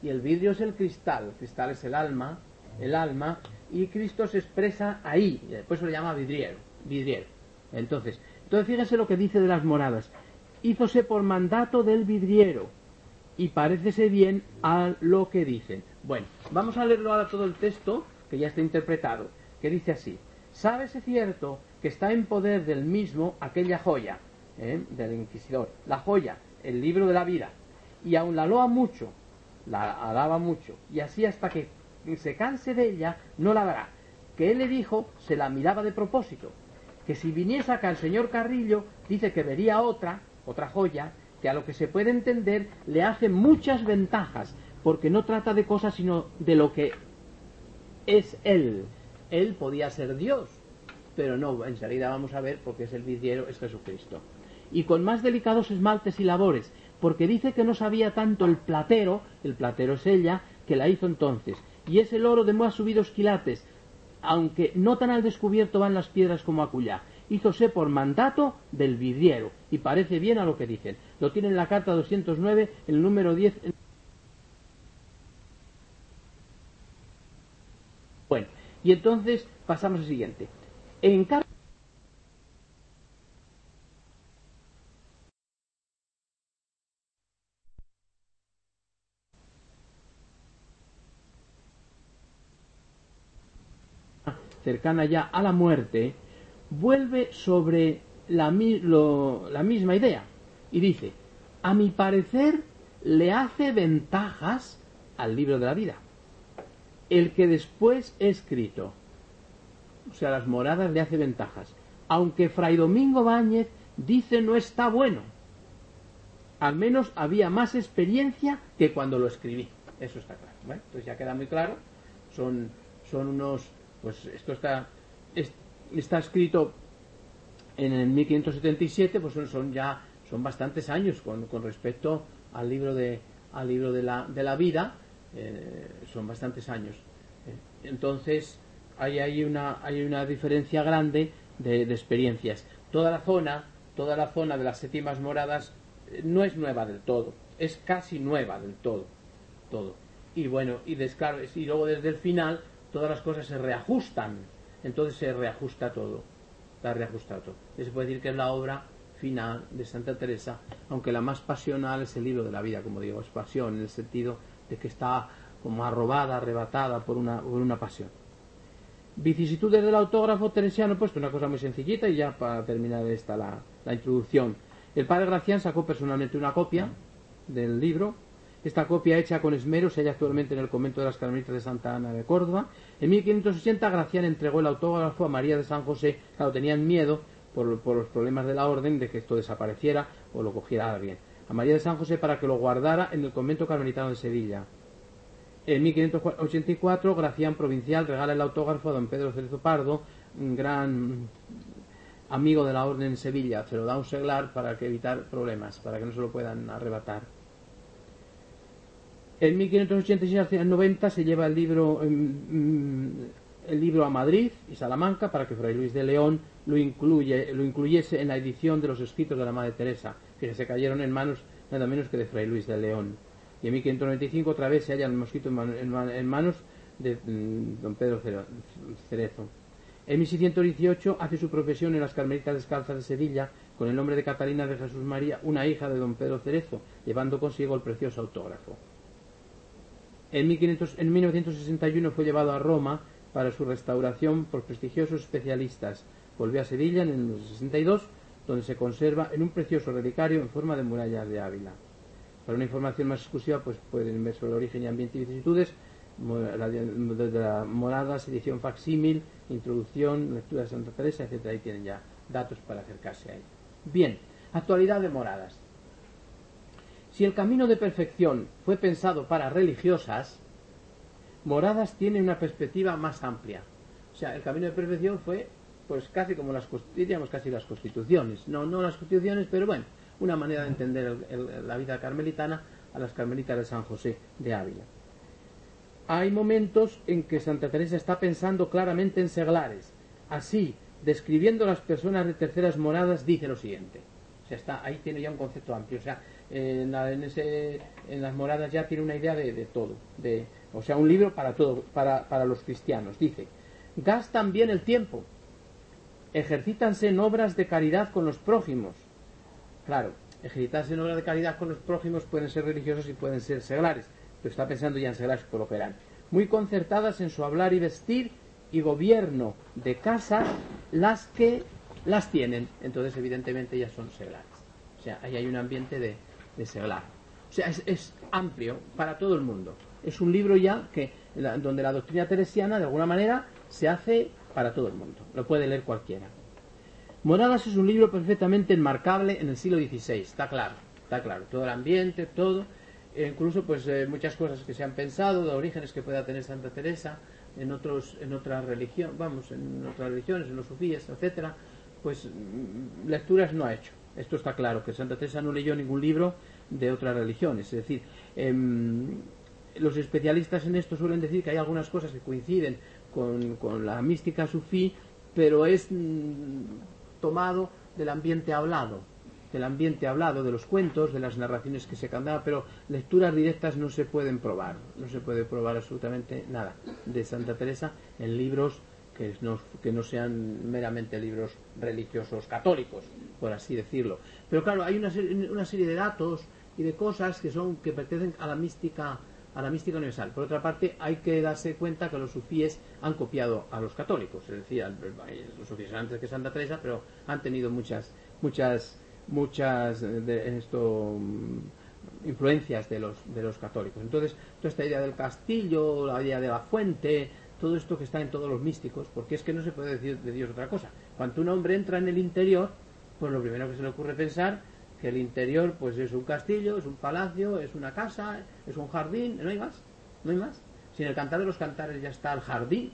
Y el vidrio es el cristal. El cristal es el alma, el alma, y Cristo se expresa ahí. Y después se le llama vidriero. vidriero. Entonces, entonces fíjense lo que dice de las moradas. Hízose por mandato del vidriero y parécese bien a lo que dicen. Bueno, vamos a leerlo ahora todo el texto, que ya está interpretado, que dice así. Sábese cierto que está en poder del mismo aquella joya, ¿eh? del inquisidor, la joya, el libro de la vida, y aun la loa mucho, la alaba mucho, y así hasta que se canse de ella, no la dará. Que él le dijo, se la miraba de propósito, que si viniese acá el señor Carrillo, dice que vería otra, otra joya, que a lo que se puede entender le hace muchas ventajas, porque no trata de cosas sino de lo que es Él. Él podía ser Dios, pero no, enseguida vamos a ver porque es el vidriero, es Jesucristo. Y con más delicados esmaltes y labores, porque dice que no sabía tanto el platero, el platero es ella, que la hizo entonces, y es el oro de más subidos quilates, aunque no tan al descubierto van las piedras como acullá. Hízose por mandato del vidriero, y parece bien a lo que dicen. Lo tiene en la carta 209, el número 10. Bueno, y entonces pasamos al siguiente. En cercana ya a la muerte, vuelve sobre la, la misma idea y dice, a mi parecer le hace ventajas al libro de la vida, el que después he escrito. O sea, las moradas le hace ventajas. Aunque Fray Domingo Báñez dice no está bueno. Al menos había más experiencia que cuando lo escribí. Eso está claro. Entonces ya queda muy claro. Son, son unos pues esto está, está escrito en el 1577, pues son, ya son bastantes años con, respecto al libro de, al libro de, la, de la vida, eh, son bastantes años. Eh, entonces, hay, hay, una, hay una diferencia grande de, experiencias. Toda la zona, toda la zona de las séptimas moradas eh, no es nueva del todo, es casi nueva del todo, todo. Y bueno, y, y luego desde el final todas las cosas se reajustan, entonces se reajusta todo, está reajustado todo. Y se puede decir que es la obra final de Santa Teresa, aunque la más pasional es el libro de la vida, como digo, es pasión en el sentido de que está como arrobada, arrebatada por una, por una pasión. Vicisitudes del autógrafo teresiano, pues una cosa muy sencillita y ya para terminar esta la, la introducción. El padre Gracián sacó personalmente una copia del libro esta copia hecha con esmero se halla actualmente en el convento de las Carmelitas de Santa Ana de Córdoba. En 1580 Gracián entregó el autógrafo a María de San José. Claro, tenían miedo por, los problemas de la orden de que esto desapareciera o lo cogiera alguien. A María de San José para que lo guardara en el convento carmelitano de Sevilla. En 1584 Gracián Provincial regala el autógrafo a don Pedro Cerezo Pardo, un gran amigo de la orden en Sevilla. Se lo da un seglar para que evitar problemas, para que no se lo puedan arrebatar. En 1586 al 90 se lleva el libro, em, mm, el libro a Madrid y Salamanca para que Fray Luis de León lo, incluye, lo incluyese en la edición de los escritos de la Madre Teresa, que se cayeron en manos nada menos que de Fray Luis de León. Y en 1595 otra vez se halla el mosquito en, manos de mm, don Pedro Cerezo. En 1618 hace su profesión en las Carmelitas Descalzas de Sevilla con el nombre de Catalina de Jesús María, una hija de don Pedro Cerezo, llevando consigo el precioso autógrafo. En, 1961 fue llevado a Roma para su restauración por prestigiosos especialistas. Volvió a Sevilla en el 62, donde se conserva en un precioso relicario en forma de murallas de Ávila. Para una información más exclusiva, pues pueden ver sobre el origen y ambiente y vicisitudes, de la moradas, edición facsímil, introducción, lectura de Santa Teresa, etc. Ahí tienen ya datos para acercarse a él. Bien, actualidad de moradas. Si el camino de perfección fue pensado para religiosas, Moradas tiene una perspectiva más amplia. O sea, el camino de perfección fue pues casi como las diríamos casi las constituciones, no no las constituciones, pero bueno, una manera de entender la vida carmelitana a las carmelitas de San José de Ávila. Hay momentos en que Santa Teresa está pensando claramente en seglares. Así, describiendo las personas de terceras moradas, dice lo siguiente. O sea, está, ahí tiene ya un concepto amplio. O sea, en, ese, en las moradas ya tiene una idea de, todo, de, o sea, un libro para todo, para, para los cristianos. Dice, gastan bien el tiempo, ejercítanse en obras de caridad con los prójimos. Claro, ejercitarse en obras de caridad con los prójimos pueden ser religiosos y pueden ser seglares, pero está pensando ya en seglares por lo Muy concertadas en su hablar y vestir y gobierno de casas las que las tienen, entonces evidentemente ya son seglares. O sea, ahí hay un ambiente de, de seglar. O sea, es, amplio para todo el mundo. Es un libro ya que donde la doctrina teresiana, de alguna manera, se hace para todo el mundo. Lo puede leer cualquiera. Moradas es un libro perfectamente enmarcable en el siglo XVI, está claro, está claro. Todo el ambiente, todo, e incluso pues eh, muchas cosas que se han pensado, de orígenes que pueda tener Santa Teresa, en otros en otras religiones, vamos, en otras religiones, en los sufíes, etcétera, pues mm, lecturas no ha hecho. Esto está claro, que Santa Teresa no leyó ningún libro de otras religiones. Es decir, em, los especialistas en esto suelen decir que hay algunas cosas que coinciden con, con la mística sufí, pero es mm, tomado del ambiente hablado, del ambiente hablado, de los cuentos, de las narraciones que se cantaban, pero lecturas directas no se pueden probar, no se puede probar absolutamente nada de Santa Teresa en libros que no, que no sean meramente libros religiosos católicos, por así decirlo. Pero claro, hay una, una serie de datos y de cosas que son que pertenecen a la mística a la mística universal. Por otra parte, hay que darse cuenta que los sufíes han copiado a los católicos, es decir, los sufíes antes que Santa Teresa, pero han tenido muchas, muchas, muchas de esto mm, influencias de los, de los católicos. Entonces, toda esta idea del castillo, la idea de la fuente, todo esto que está en todos los místicos, porque es que no se puede decir de Dios otra cosa. Cuando un hombre entra en el interior, pues lo primero que se le ocurre pensar que el interior pues es un castillo, es un palacio, es una casa, es un jardín, no hay más, no hay más. Si el cantar de los cantares ya está el jardín,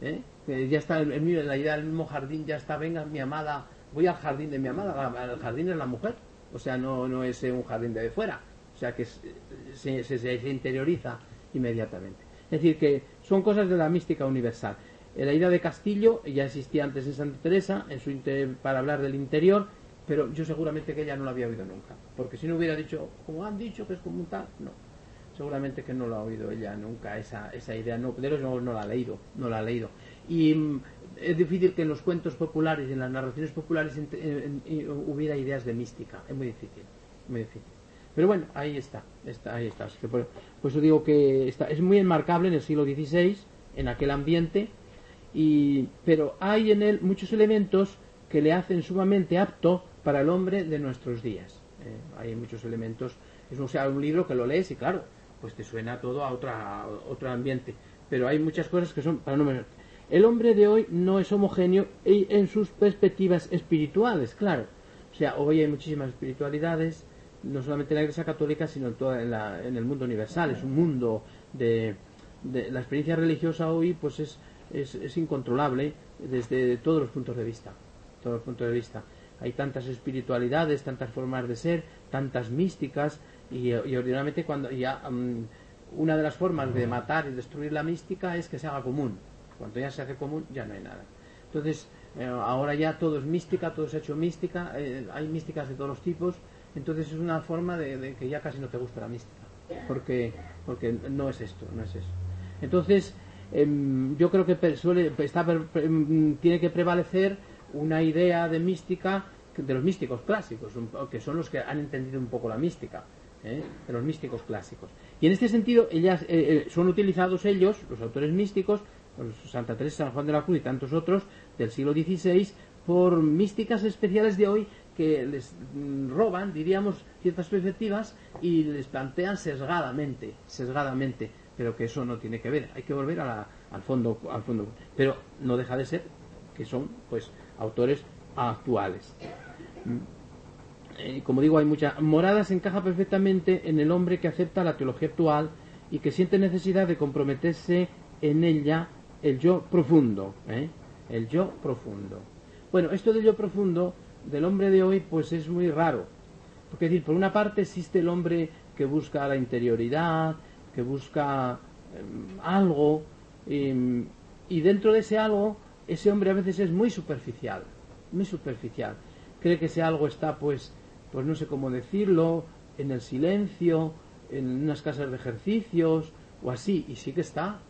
¿eh? ya está el, la idea del mismo jardín, ya está, venga mi amada, voy al jardín de mi amada, el jardín es la mujer, o sea, no, no es un jardín de fuera, o sea que se, se, interioriza inmediatamente. Es decir, que son cosas de la mística universal. La idea de castillo ya existía antes en Santa Teresa, en su para hablar del interior, pero yo seguramente que ella no lo había oído nunca, porque si no hubiera dicho, como han dicho que es como un tal, no, seguramente que no lo ha oído ella nunca, esa, esa idea, no, pero no, no la ha leído, no la ha leído. Y mm, es difícil que en los cuentos populares y en las narraciones populares hubiera ideas de mística, es muy difícil, muy difícil. Pero bueno, ahí está, está ahí está. por, eso digo que está, es muy enmarcable en el siglo XVI, en aquel ambiente, y, pero hay en él muchos elementos que le hacen sumamente apto para el hombre de nuestros días. Eh, hay muchos elementos. Es o sea, un libro que lo lees y claro, pues te suena todo a, otra, otro ambiente. Pero hay muchas cosas que son para no El hombre de hoy no es homogéneo en sus perspectivas espirituales, claro. O sea, hoy hay muchísimas espiritualidades, no solamente en la Iglesia Católica, sino en, toda, en, el mundo universal. Es un mundo de, La experiencia religiosa hoy pues es, es, incontrolable desde todos los puntos de vista. Todos los puntos de vista hay tantas espiritualidades, tantas formas de ser, tantas místicas y, ordinariamente cuando ya mm, una de las formas de matar y destruir la mística es que se haga común. Cuando ya se hace común ya no hay nada. Entonces eh, ahora ya todo es mística, todo es hecho mística, eh, hay místicas de todos los tipos, entonces es una forma de, que ya casi no te gusta la mística, porque porque no es esto, no es eso. Entonces em, yo creo que suele, em, tiene que prevalecer una idea de mística de los místicos clásicos, que son los que han entendido un poco la mística, ¿eh? de los místicos clásicos. Y en este sentido, ellas eh, eh, son utilizados ellos, los autores místicos, Santa Teresa, San Juan de la Cruz y tantos otros del siglo XVI, por místicas especiales de hoy que les mm, roban, diríamos, ciertas perspectivas y les plantean sesgadamente, sesgadamente, pero que eso no tiene que ver, hay que volver al fondo, al fondo, pero no deja de ser que son, pues, autores actuales. Mm. Eh, como digo, hay muchas. Moradas encaja perfectamente en el hombre que acepta la teología actual y que siente necesidad de comprometerse en ella el yo profundo. ¿eh? El yo profundo. Bueno, esto del yo profundo del hombre de hoy, pues es muy raro. Porque, decir, por una parte existe el hombre que busca la interioridad, que busca em, algo, em, y dentro de ese algo ese hombre a veces es muy superficial, muy superficial. Cree que ese algo está, pues, pues no sé cómo decirlo, en el silencio, en unas casas de ejercicios o así, y sí que está,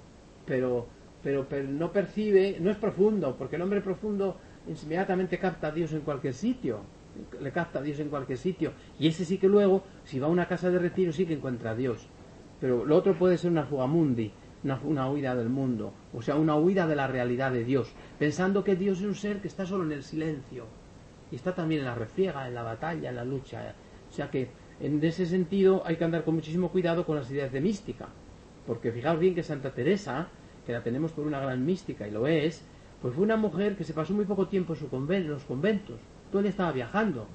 pero, pero, no percibe, no es profundo, porque el hombre profundo inmediatamente capta a Dios en cualquier sitio, le capta a Dios en cualquier sitio, y ese sí que luego, si va a una casa de retiro, sí que encuentra a Dios. Pero lo otro puede ser una fugamundi, una, huida del mundo, o sea, una huida de la realidad de Dios, pensando que Dios es un ser que está solo en el silencio y está también en la refriega, en la batalla, en la lucha. O sea que en ese sentido hay que andar con muchísimo cuidado con las ideas de mística, porque fijaos bien que Santa Teresa, que la tenemos por una gran mística y lo es, pues fue una mujer que se pasó muy poco tiempo en, su en los conventos, todo día estaba viajando,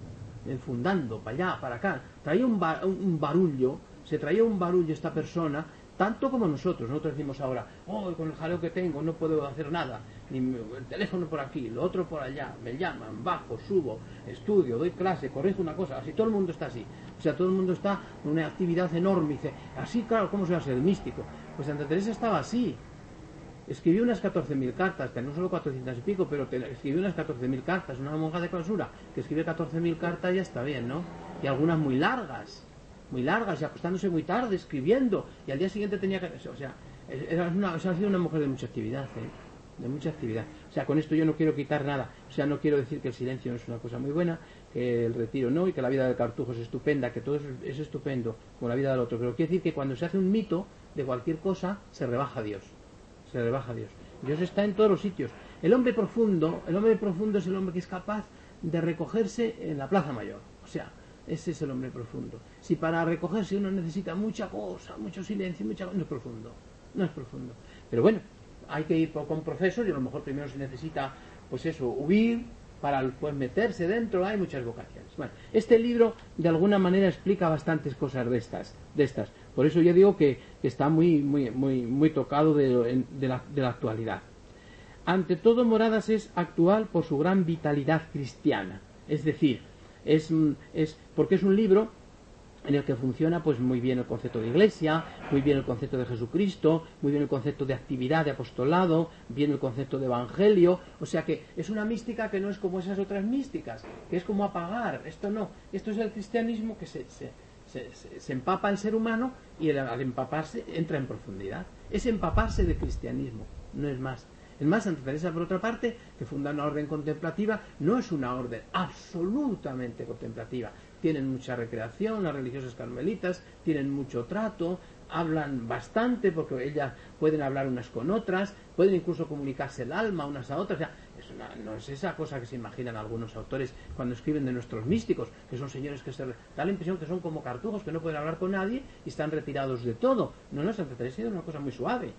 fundando, para allá, para acá, traía un, un barullo, se traía un barullo esta persona tanto como nosotros. Nosotros decimos ahora, oh, con el jaleo que tengo no puedo hacer nada, ni el teléfono por aquí, lo otro por allá, me llaman, bajo, subo, estudio, doy clase, corrijo una cosa, así todo el mundo está así. O sea, todo el mundo está en una actividad enorme. Dice, así, claro, ¿cómo se va a ser místico? Pues Santa Teresa estaba así. Escribió unas 14.000 cartas, que no solo 400 y pico, pero escribió unas 14.000 cartas, una monja de clausura que escribe 14.000 cartas ya está bien, ¿no? Y algunas muy largas muy largas y acostándose muy tarde escribiendo y al día siguiente tenía que o sea era una, ha sido una mujer de mucha actividad ¿eh? de mucha actividad o sea con esto yo no quiero quitar nada o sea no quiero decir que el silencio no es una cosa muy buena que el retiro no y que la vida del cartujo es estupenda que todo es, es estupendo como la vida del otro pero quiero decir que cuando se hace un mito de cualquier cosa se rebaja a Dios se rebaja a Dios Dios está en todos los sitios el hombre profundo el hombre profundo es el hombre que es capaz de recogerse en la plaza mayor o sea ese es el hombre profundo. Si para recogerse uno necesita mucha cosa, mucho silencio, mucha no es profundo. No es profundo. Pero bueno, hay que ir con profesor y a lo mejor primero se necesita, pues eso, huir para después meterse dentro. Hay muchas vocaciones. Bueno, este libro de alguna manera explica bastantes cosas de estas. De estas. Por eso yo digo que, está muy, muy, muy, tocado de, la, actualidad. Ante todo, Moradas es actual por su gran vitalidad cristiana. Es decir, es, es porque es un libro en el que funciona pues muy bien el concepto de iglesia, muy bien el concepto de Jesucristo, muy bien el concepto de actividad, de apostolado, bien el concepto de evangelio, o sea que es una mística que no es como esas otras místicas, que es como apagar, esto no, esto es el cristianismo que se, se, se, empapa el ser humano y al empaparse entra en profundidad, es empaparse de cristianismo, no es más. Es más, Santa Teresa, por otra parte, que funda una orden contemplativa, no es una orden absolutamente contemplativa. Tienen mucha recreación, las religiosas carmelitas, tienen mucho trato, hablan bastante porque ellas pueden hablar unas con otras, pueden incluso comunicarse el alma unas a otras. No es esa cosa que se imaginan algunos autores cuando escriben de nuestros místicos, que son señores que se da la impresión que son como cartujos, que no pueden hablar con nadie y están retirados de todo. No, no, Santa Teresa es una cosa muy suave.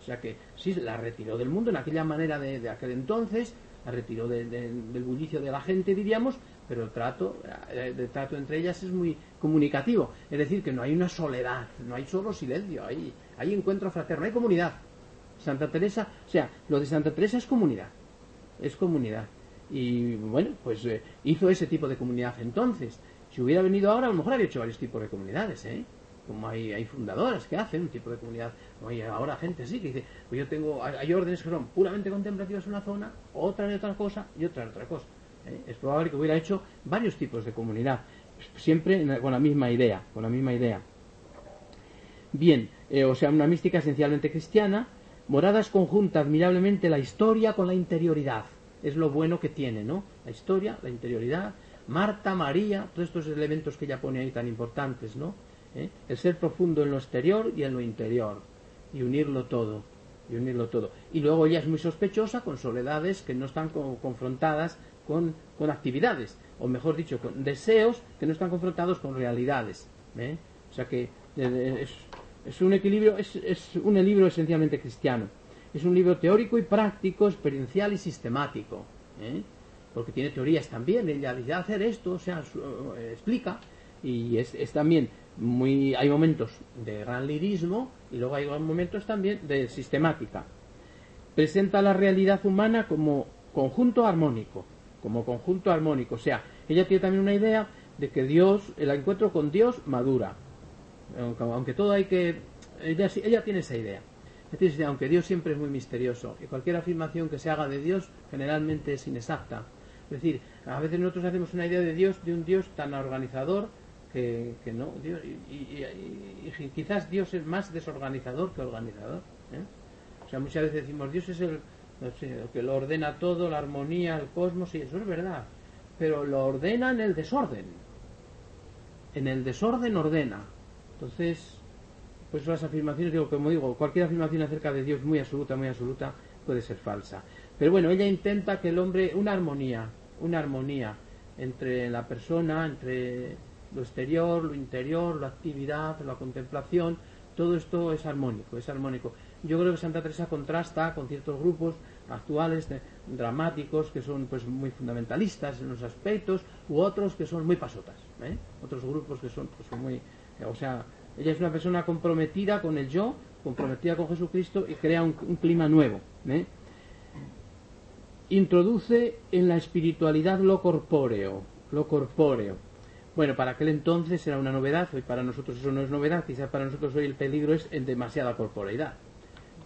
O sea que sí, la retiró del mundo en aquella manera de, aquel entonces, la retiró del bullicio de la gente, diríamos, pero el trato, eh, el trato entre ellas es muy comunicativo. Es decir, que no hay una soledad, no hay solo silencio, hay, hay encuentro fraterno, hay comunidad. Santa Teresa, o sea, lo de Santa Teresa es comunidad, es comunidad. Y bueno, pues eh, hizo ese tipo de comunidad entonces. Si hubiera venido ahora, a lo mejor habría hecho varios tipos de comunidades, ¿eh? como hay, hay fundadoras que hacen un tipo de comunidad, hay ahora gente sí que dice, pues yo tengo, hay, órdenes que son puramente contemplativas en una zona, otra en otra cosa y otra en otra cosa. ¿eh? Es probable que hubiera hecho varios tipos de comunidad, siempre con la misma idea, con la misma idea. Bien, eh, o sea, una mística esencialmente cristiana, moradas conjunta admirablemente la historia con la interioridad. Es lo bueno que tiene, ¿no? La historia, la interioridad, Marta, María, todos estos elementos que ella pone ahí tan importantes, ¿no? ¿eh? el ser profundo en lo exterior y en lo interior, y unirlo todo, y unirlo todo. Y luego ella es muy sospechosa con soledades que no están confrontadas con, actividades, o mejor dicho, con deseos que no están confrontados con realidades. ¿eh? O sea que eh, es, un equilibrio, es, un libro esencialmente cristiano. Es un libro teórico y práctico, experiencial y sistemático. Porque tiene teorías también. Ella dice hacer esto, o sea, explica. Y es, es también muy, hay momentos de gran lirismo y luego hay momentos también de sistemática. Presenta la realidad humana como conjunto armónico, como conjunto armónico. O sea, ella tiene también una idea de que Dios, el encuentro con Dios madura. Aunque, todo hay que... Ella, tiene esa idea. Aunque Dios siempre es muy misterioso y cualquier afirmación que se haga de Dios generalmente es inexacta. Es decir, a veces nosotros hacemos una idea de Dios, de un Dios tan organizador, que, no, y, quizás Dios es más desorganizador que organizador. ¿eh? O sea, muchas veces decimos, Dios es el, que lo ordena todo, la armonía, el cosmos, y eso es verdad, pero lo ordena en el desorden. En el desorden ordena. Entonces, pues las afirmaciones, digo, como digo, cualquier afirmación acerca de Dios muy absoluta, muy absoluta, puede ser falsa. Pero bueno, ella intenta que el hombre, una armonía, una armonía entre la persona, entre lo exterior, lo interior, la actividad, la contemplación, todo esto es armónico, es armónico. Yo creo que Santa Teresa contrasta con ciertos grupos actuales dramáticos que son pues muy fundamentalistas en los aspectos u otros que son muy pasotas, ¿eh? otros grupos que son pues muy, o sea, ella es una persona comprometida con el yo, comprometida con Jesucristo y crea un, clima nuevo. ¿eh? Introduce en la espiritualidad lo corpóreo, lo corpóreo. Bueno, para aquel entonces era una novedad, hoy para nosotros eso no es novedad, quizás para nosotros hoy el peligro es en demasiada corporeidad.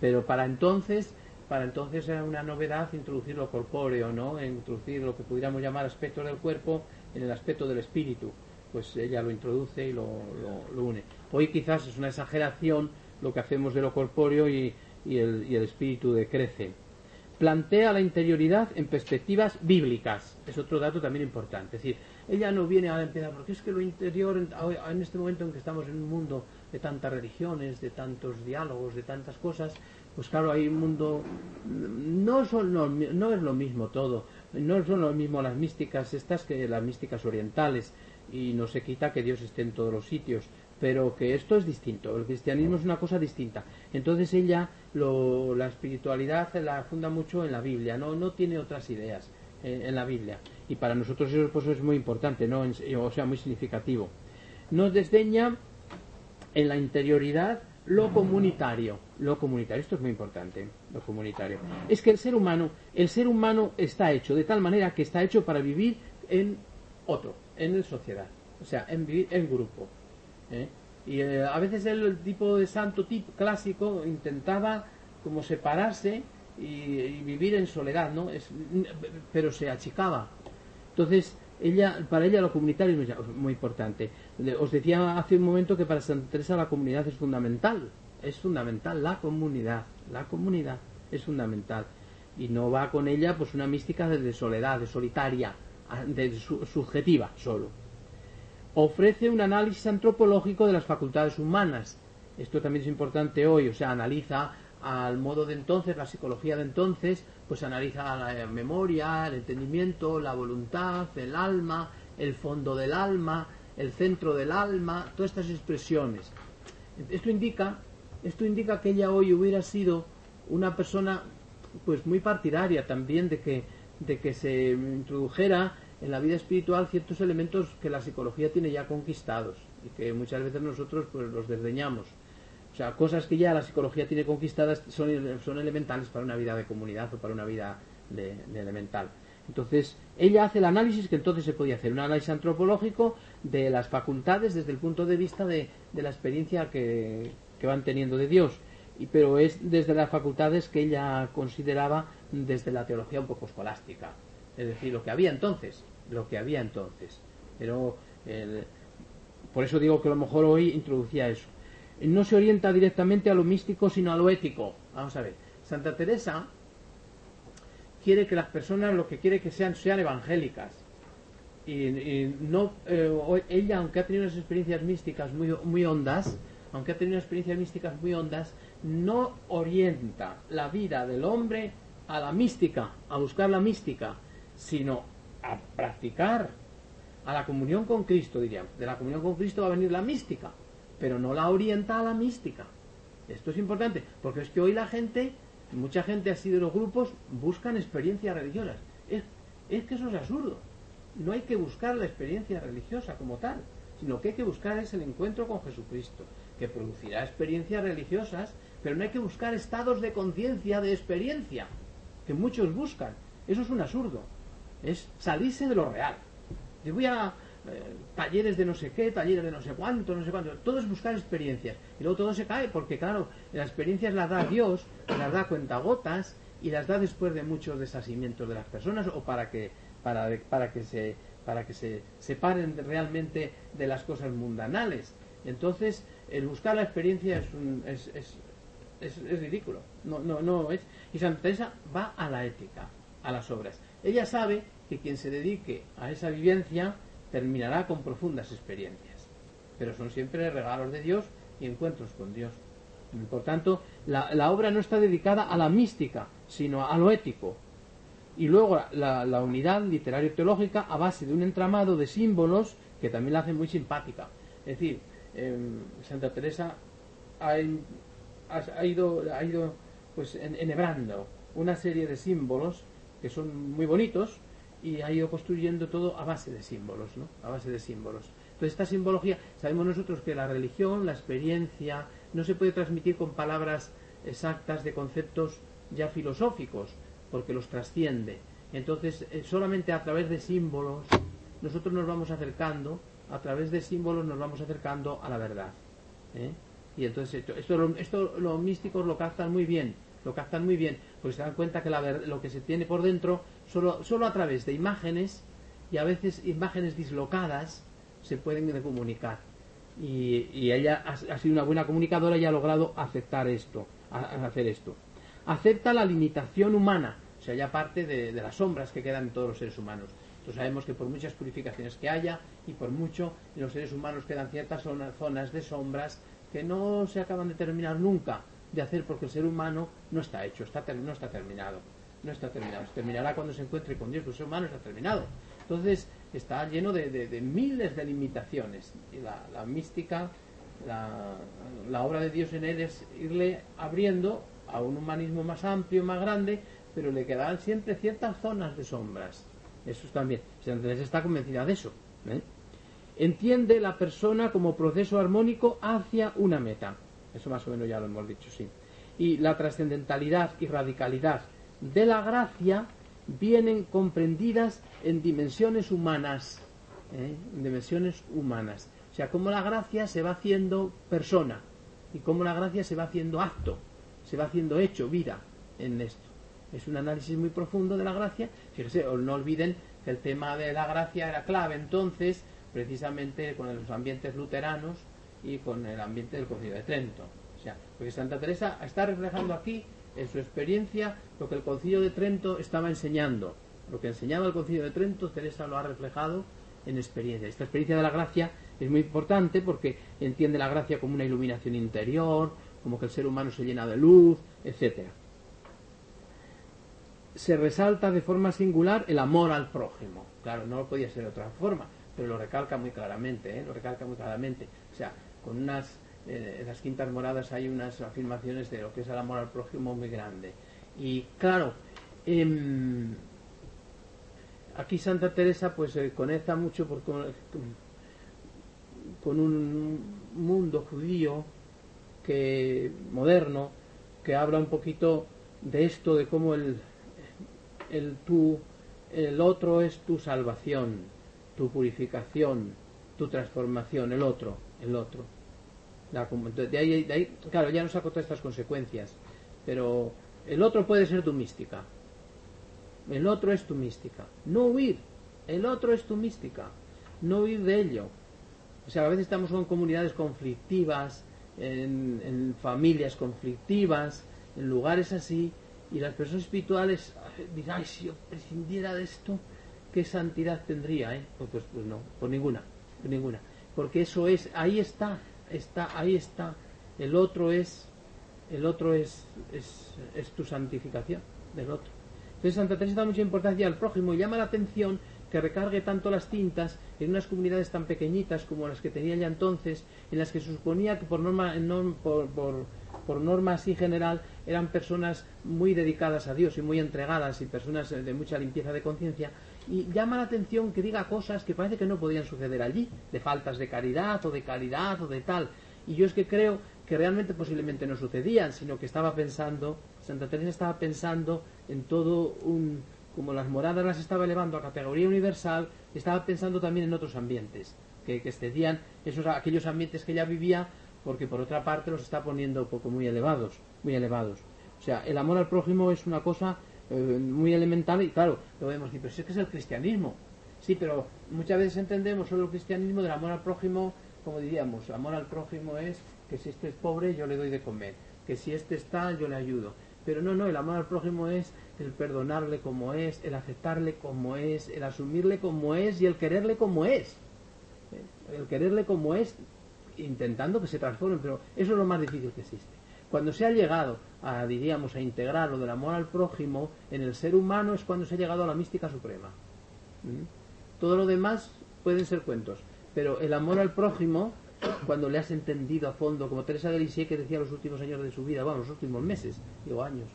Pero para entonces, para entonces era una novedad introducir lo corpóreo, ¿no? Introducir lo que pudiéramos llamar aspecto del cuerpo en el aspecto del espíritu. Pues ella lo introduce y lo, une. Hoy quizás es una exageración lo que hacemos de lo corpóreo y, el, y el espíritu decrece plantea la interioridad en perspectivas bíblicas. Es otro dato también importante. Es decir, ella no viene a empezar, porque es que lo interior, en este momento en que estamos en un mundo de tantas religiones, de tantos diálogos, de tantas cosas, pues claro, hay un mundo, no, son no es lo mismo todo, no son lo mismo las místicas estas que las místicas orientales, y no se quita que Dios esté en todos los sitios, pero que esto es distinto, el cristianismo es una cosa distinta. Entonces ella la espiritualidad la funda mucho en la Biblia, no, no tiene otras ideas eh, en, la Biblia. Y para nosotros eso pues, es muy importante, ¿no? o sea, muy significativo. Nos desdeña en la interioridad lo comunitario, lo comunitario, esto es muy importante, lo comunitario. Es que el ser humano, el ser humano está hecho de tal manera que está hecho para vivir en otro, en sociedad, o sea, en vivir en grupo. ¿eh? Y eh, a veces el, tipo de santo tipo clásico intentaba como separarse y, vivir en soledad, ¿no? Es, pero se achicaba. Entonces, ella, para ella lo comunitario es muy importante. Os decía hace un momento que para Santa Teresa la comunidad es fundamental. Es fundamental la comunidad. La comunidad es fundamental. Y no va con ella pues una mística de soledad, de solitaria, de subjetiva solo ofrece un análisis antropológico de las facultades humanas. Esto también es importante hoy, o sea, analiza al modo de entonces, la psicología de entonces, pues analiza la memoria, el entendimiento, la voluntad, el alma, el fondo del alma, el centro del alma, todas estas expresiones. Esto indica, esto indica que ella hoy hubiera sido una persona pues muy partidaria también de que, de que se introdujera en la vida espiritual ciertos elementos que la psicología tiene ya conquistados y que muchas veces nosotros pues los desdeñamos. O sea, cosas que ya la psicología tiene conquistadas son, son elementales para una vida de comunidad o para una vida de, elemental. Entonces, ella hace el análisis que entonces se podía hacer, un análisis antropológico de las facultades desde el punto de vista de, la experiencia que, que, van teniendo de Dios. Pero es desde las facultades que ella consideraba desde la teología un poco escolástica es decir, lo que había entonces, lo que había entonces. Pero por eso digo que a lo mejor hoy introducía eso. No se orienta directamente a lo místico, sino a lo ético. Vamos a ver. Santa Teresa quiere que las personas lo que quiere que sean sean evangélicas. Y, no eh, ella, aunque ha tenido unas experiencias místicas muy, muy hondas, aunque ha tenido experiencias místicas muy hondas, no orienta la vida del hombre a la mística, a buscar la mística, sino a practicar a la comunión con Cristo, diríamos. De la comunión con Cristo va a venir la mística, pero no la orienta a la mística. Esto es importante, porque es que hoy la gente, mucha gente así de los grupos, buscan experiencias religiosas. Es, es que eso es absurdo. No hay que buscar la experiencia religiosa como tal, sino que hay que buscar es el encuentro con Jesucristo, que producirá experiencias religiosas, pero no hay que buscar estados de conciencia de experiencia, que muchos buscan. Eso es un absurdo es salirse de lo real. Yo voy a eh, talleres de no sé qué, talleres de no sé cuánto, no sé cuánto. Todo es buscar experiencias. Y luego todo se cae porque, claro, las experiencias las da Dios, las da cuentagotas y las da después de muchos desasimientos de las personas o para que, para, para que, se, para que se separen realmente de las cosas mundanales. Entonces, el buscar la experiencia es, un, es, es, es, ridículo. No, no, no es. Y Santa Teresa va a la ética, a las obras. Ella sabe que quien se dedique a esa vivencia terminará con profundas experiencias, pero son siempre regalos de Dios y encuentros con Dios. Por tanto, la, obra no está dedicada a la mística, sino a lo ético. Y luego la, unidad literario-teológica a base de un entramado de símbolos que también la hace muy simpática. Es decir, em, Santa Teresa ha, ido, ha ido pues enhebrando una serie de símbolos que son muy bonitos y ha ido construyendo todo a base de símbolos, ¿no? A base de símbolos. Entonces, esta simbología, sabemos nosotros que la religión, la experiencia, no se puede transmitir con palabras exactas de conceptos ya filosóficos, porque los trasciende. Entonces, eh, solamente a través de símbolos, nosotros nos vamos acercando, a través de símbolos nos vamos acercando a la verdad. ¿eh? Y entonces esto, esto, los místicos lo captan muy bien, lo captan muy bien, porque se dan cuenta que lo que se tiene por dentro, solo, solo a través de imágenes, y a veces imágenes dislocadas, se pueden comunicar. Y, ella ha, sido una buena comunicadora y ha logrado aceptar esto, hacer esto. Acepta la limitación humana, o sea, ya parte de, de las sombras que quedan en todos los seres humanos. Entonces sabemos que por muchas purificaciones que haya y por mucho en los seres humanos quedan ciertas zonas de sombras que no se acaban de terminar nunca de hacer porque el ser humano no está hecho, está, no está terminado. No está terminado. Se terminará cuando se encuentre con Dios, el ser humano está terminado. Entonces está lleno de, miles de limitaciones. Y la, mística, la, la, obra de Dios en él es irle abriendo a un humanismo más amplio, más grande, pero le quedarán siempre ciertas zonas de sombras. Eso también. Entonces está convencida de eso. ¿eh? Entiende la persona como proceso armónico hacia una meta. Eso más o menos ya lo hemos dicho, sí. Y la trascendentalidad y radicalidad de la gracia vienen comprendidas en dimensiones humanas. ¿eh? En dimensiones humanas. O sea, cómo la gracia se va haciendo persona y cómo la gracia se va haciendo acto, se va haciendo hecho, vida en esto. Es un análisis muy profundo de la gracia. Fíjese, no olviden que el tema de la gracia era clave entonces precisamente con los ambientes luteranos y con el ambiente del Concilio de Trento. O sea, porque Santa Teresa está reflejando aquí en su experiencia lo que el Concilio de Trento estaba enseñando. Lo que enseñaba el Concilio de Trento, Teresa lo ha reflejado en experiencia. Esta experiencia de la gracia es muy importante porque entiende la gracia como una iluminación interior, como que el ser humano se llena de luz, etcétera. Se resalta de forma singular el amor al prójimo. Claro, no podía ser de otra forma pero lo recalca muy claramente, ¿eh? lo recalca muy claramente. O sea, con unas, eh, en las quintas moradas hay unas afirmaciones de lo que es el amor al prójimo muy grande. Y claro, em, aquí Santa Teresa pues se conecta mucho con, con, un mundo judío que moderno que habla un poquito de esto, de cómo el, el tú, el otro es tu salvación tu purificación, tu transformación, el otro, el otro. de, ahí, de ahí, claro, ya nos sacó todas estas consecuencias, pero el otro puede ser tu mística. El otro es tu mística. No huir, el otro es tu mística. No huir de ello. O sea, a veces estamos con comunidades conflictivas, en, en familias conflictivas, en lugares así, y las personas espirituales dirán, si yo prescindiera de esto, ¿qué santidad tendría? Eh? Pues, pues, no, por ninguna, por ninguna. Porque eso es, ahí está, está, ahí está. El otro es, el otro es, es, tu santificación del otro. Entonces Santa Teresa da mucha importancia al prójimo y llama la atención que recargue tanto las tintas en unas comunidades tan pequeñitas como las que tenía ya entonces, en las que se suponía que por norma, por, por norma así general eran personas muy dedicadas a Dios y muy entregadas y personas de mucha limpieza de conciencia, y llama la atención que diga cosas que parece que no podían suceder allí, de faltas de caridad o de calidad o de tal. Y yo es que creo que realmente posiblemente no sucedían, sino que estaba pensando, Santa Teresa estaba pensando en todo un, como las moradas las estaba elevando a categoría universal, estaba pensando también en otros ambientes, que, que excedían esos, aquellos ambientes que ella vivía, porque por otra parte los está poniendo poco muy elevados, muy elevados. O sea, el amor al prójimo es una cosa eh, muy elemental y claro, lo vemos pero si es que es el cristianismo. Sí, pero muchas veces entendemos solo el cristianismo del amor al prójimo, como diríamos, el amor al prójimo es que si este es pobre yo le doy de comer, que si este está yo le ayudo. Pero no, no, el amor al prójimo es el perdonarle como es, el aceptarle como es, el asumirle como es y el quererle como es. El quererle como es, intentando que se transforme, pero eso es lo más difícil que existe. Cuando se ha llegado a, diríamos, a integrar lo del amor al prójimo en el ser humano es cuando se ha llegado a la mística suprema. ¿Mm? Todo lo demás pueden ser cuentos, pero el amor al prójimo, cuando le has entendido a fondo, como Teresa de Lisieux que decía los últimos años de su vida, bueno, los últimos meses, digo años,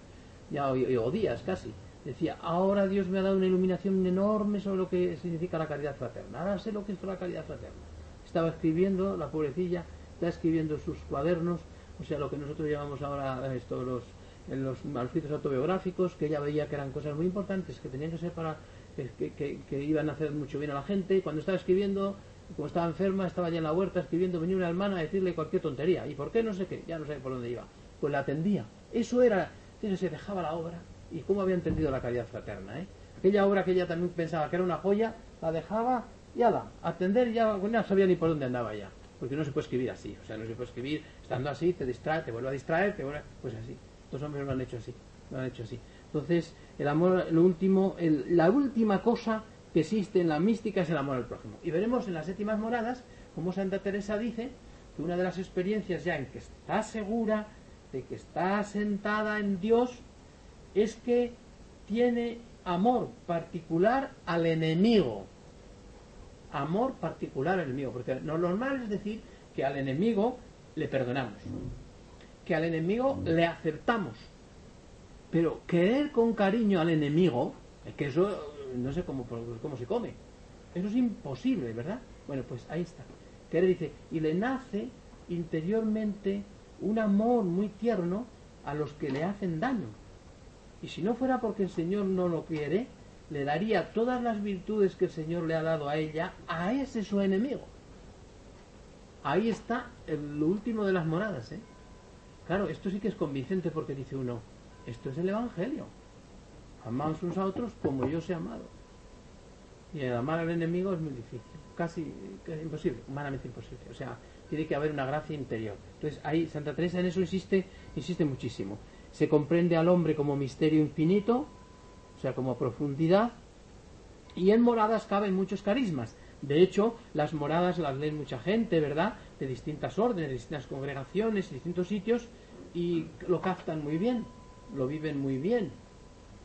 ya, o, días casi, decía, ahora Dios me ha dado una iluminación enorme sobre lo que significa la caridad fraterna, ahora sé lo que es la caridad fraterna estaba escribiendo, la pobrecilla, está escribiendo sus cuadernos, o sea, lo que nosotros llamamos ahora esto, los, en los manuscritos autobiográficos, que ella veía que eran cosas muy importantes, que tenían que ser para, que, que, iban a hacer mucho bien a la gente, y cuando estaba escribiendo, como estaba enferma, estaba allá en la huerta escribiendo, venía una hermana a decirle cualquier tontería, ¿y por qué? No sé qué, ya no sé por dónde iba, pues la atendía, eso era, entonces se dejaba la obra, y cómo había entendido la caridad fraterna, ¿eh? Aquella obra que ella también pensaba que era una joya, la dejaba y ala, atender ya, no sabía ni por dónde andaba ya, porque no se puede escribir así, o sea, no se puede escribir estando así, te distrae, te vuelve a distraer, te vuelve, pues así. Los hombres lo han hecho así, lo han hecho así. Entonces, el amor, lo último, la última cosa que existe en la mística es el amor al prójimo. Y veremos en las séptimas moradas como Santa Teresa dice que una de las experiencias ya en que está segura de que está sentada en Dios es que tiene amor particular al enemigo. Amor particular al enemigo. Porque lo normal es decir que al enemigo le perdonamos. Que al enemigo le aceptamos. Pero querer con cariño al enemigo, es que eso no sé cómo, cómo se come. Eso es imposible, ¿verdad? Bueno, pues ahí está. Querer dice, y le nace interiormente un amor muy tierno a los que le hacen daño. Y si no fuera porque el Señor no lo quiere, le daría todas las virtudes que el Señor le ha dado a ella a ese su enemigo. Ahí está el último de las moradas, ¿eh? Claro, esto sí que es convincente porque dice uno, esto es el Evangelio. Amaos unos a otros como yo os he amado. Y el amar al enemigo es muy difícil, casi, imposible, humanamente imposible. O sea, tiene que haber una gracia interior. Entonces ahí Santa Teresa en eso insiste, insiste muchísimo. Se comprende al hombre como misterio infinito, o sea, como profundidad, y en moradas caben muchos carismas. De hecho, las moradas las leen mucha gente, ¿verdad? De distintas órdenes, de distintas congregaciones, de distintos sitios, y lo captan muy bien, lo viven muy bien.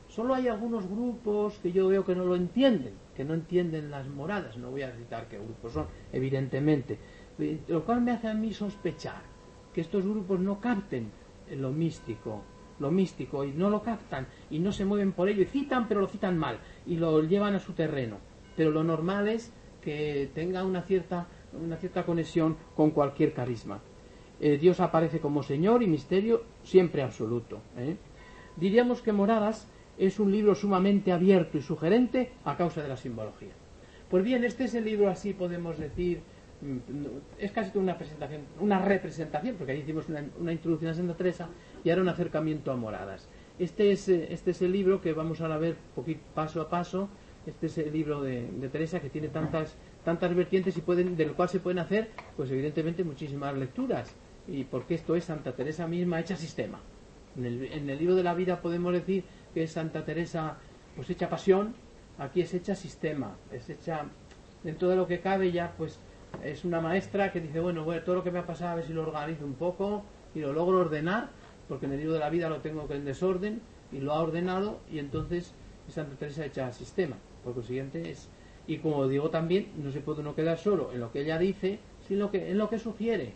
Solo hay algunos grupos que yo veo que no lo entienden, que no entienden las moradas. No voy a citar qué grupos son, evidentemente. Lo cual me hace a mí sospechar que estos grupos no capten lo místico, lo místico, y no lo captan, y no se mueven por ello, y citan, pero lo citan mal, y lo llevan a su terreno. Pero lo normal es que tenga una cierta, una cierta conexión con cualquier carisma. Eh, Dios aparece como Señor y misterio siempre absoluto. ¿eh? Diríamos que Moradas es un libro sumamente abierto y sugerente a causa de la simbología. Pues bien, este es el libro así, podemos decir, mm, es casi una presentación, una representación, porque ahí hicimos una, introducción a Santa Teresa y ahora un acercamiento a Moradas. Este es, eh, este es el libro que vamos a ver poquito, paso a paso este es el libro de, Teresa que tiene tantas, tantas vertientes y pueden, del cual se pueden hacer, pues evidentemente, muchísimas lecturas. Y porque esto es Santa Teresa misma hecha sistema. En el, libro de la vida podemos decir que es Santa Teresa pues hecha pasión, aquí es hecha sistema, es hecha dentro de lo que cabe ya, pues es una maestra que dice, bueno, bueno, todo lo que me ha pasado a ver si lo organizo un poco y lo logro ordenar, porque en el libro de la vida lo tengo en desorden y lo ha ordenado y entonces es Santa Teresa hecha sistema. Por consiguiente es y como digo también no se puede uno quedar solo en lo que ella dice, sino que en lo que sugiere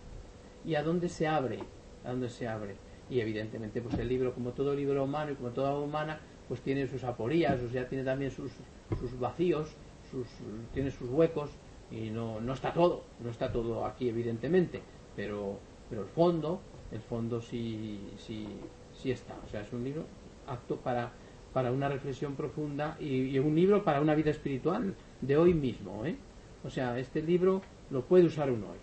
y a dónde se abre, a dónde se abre. Y evidentemente pues el libro como todo libro humano y como toda humana pues tiene sus aporías, o sea, tiene también sus, sus vacíos, sus, tiene sus huecos y no, no está todo, no está todo aquí evidentemente, pero, pero el fondo, el fondo sí, sí, sí está. O sea, es un libro apto para para una reflexión profunda y, un libro para una vida espiritual de hoy mismo. ¿eh? O sea, este libro lo puede usar uno hoy,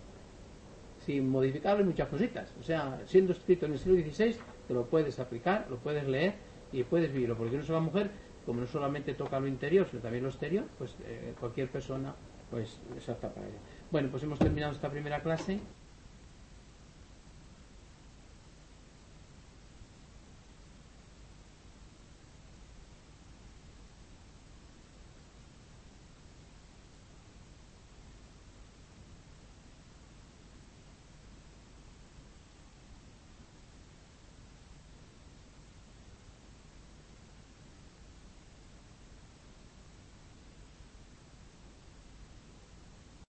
sin modificarle muchas cositas. O sea, siendo escrito en el siglo XVI, te lo puedes aplicar, lo puedes leer y puedes vivirlo. Porque una sola mujer, como no solamente toca lo interior, sino también lo exterior, pues eh, cualquier persona pues es apta para ello. Bueno, pues hemos terminado esta primera clase.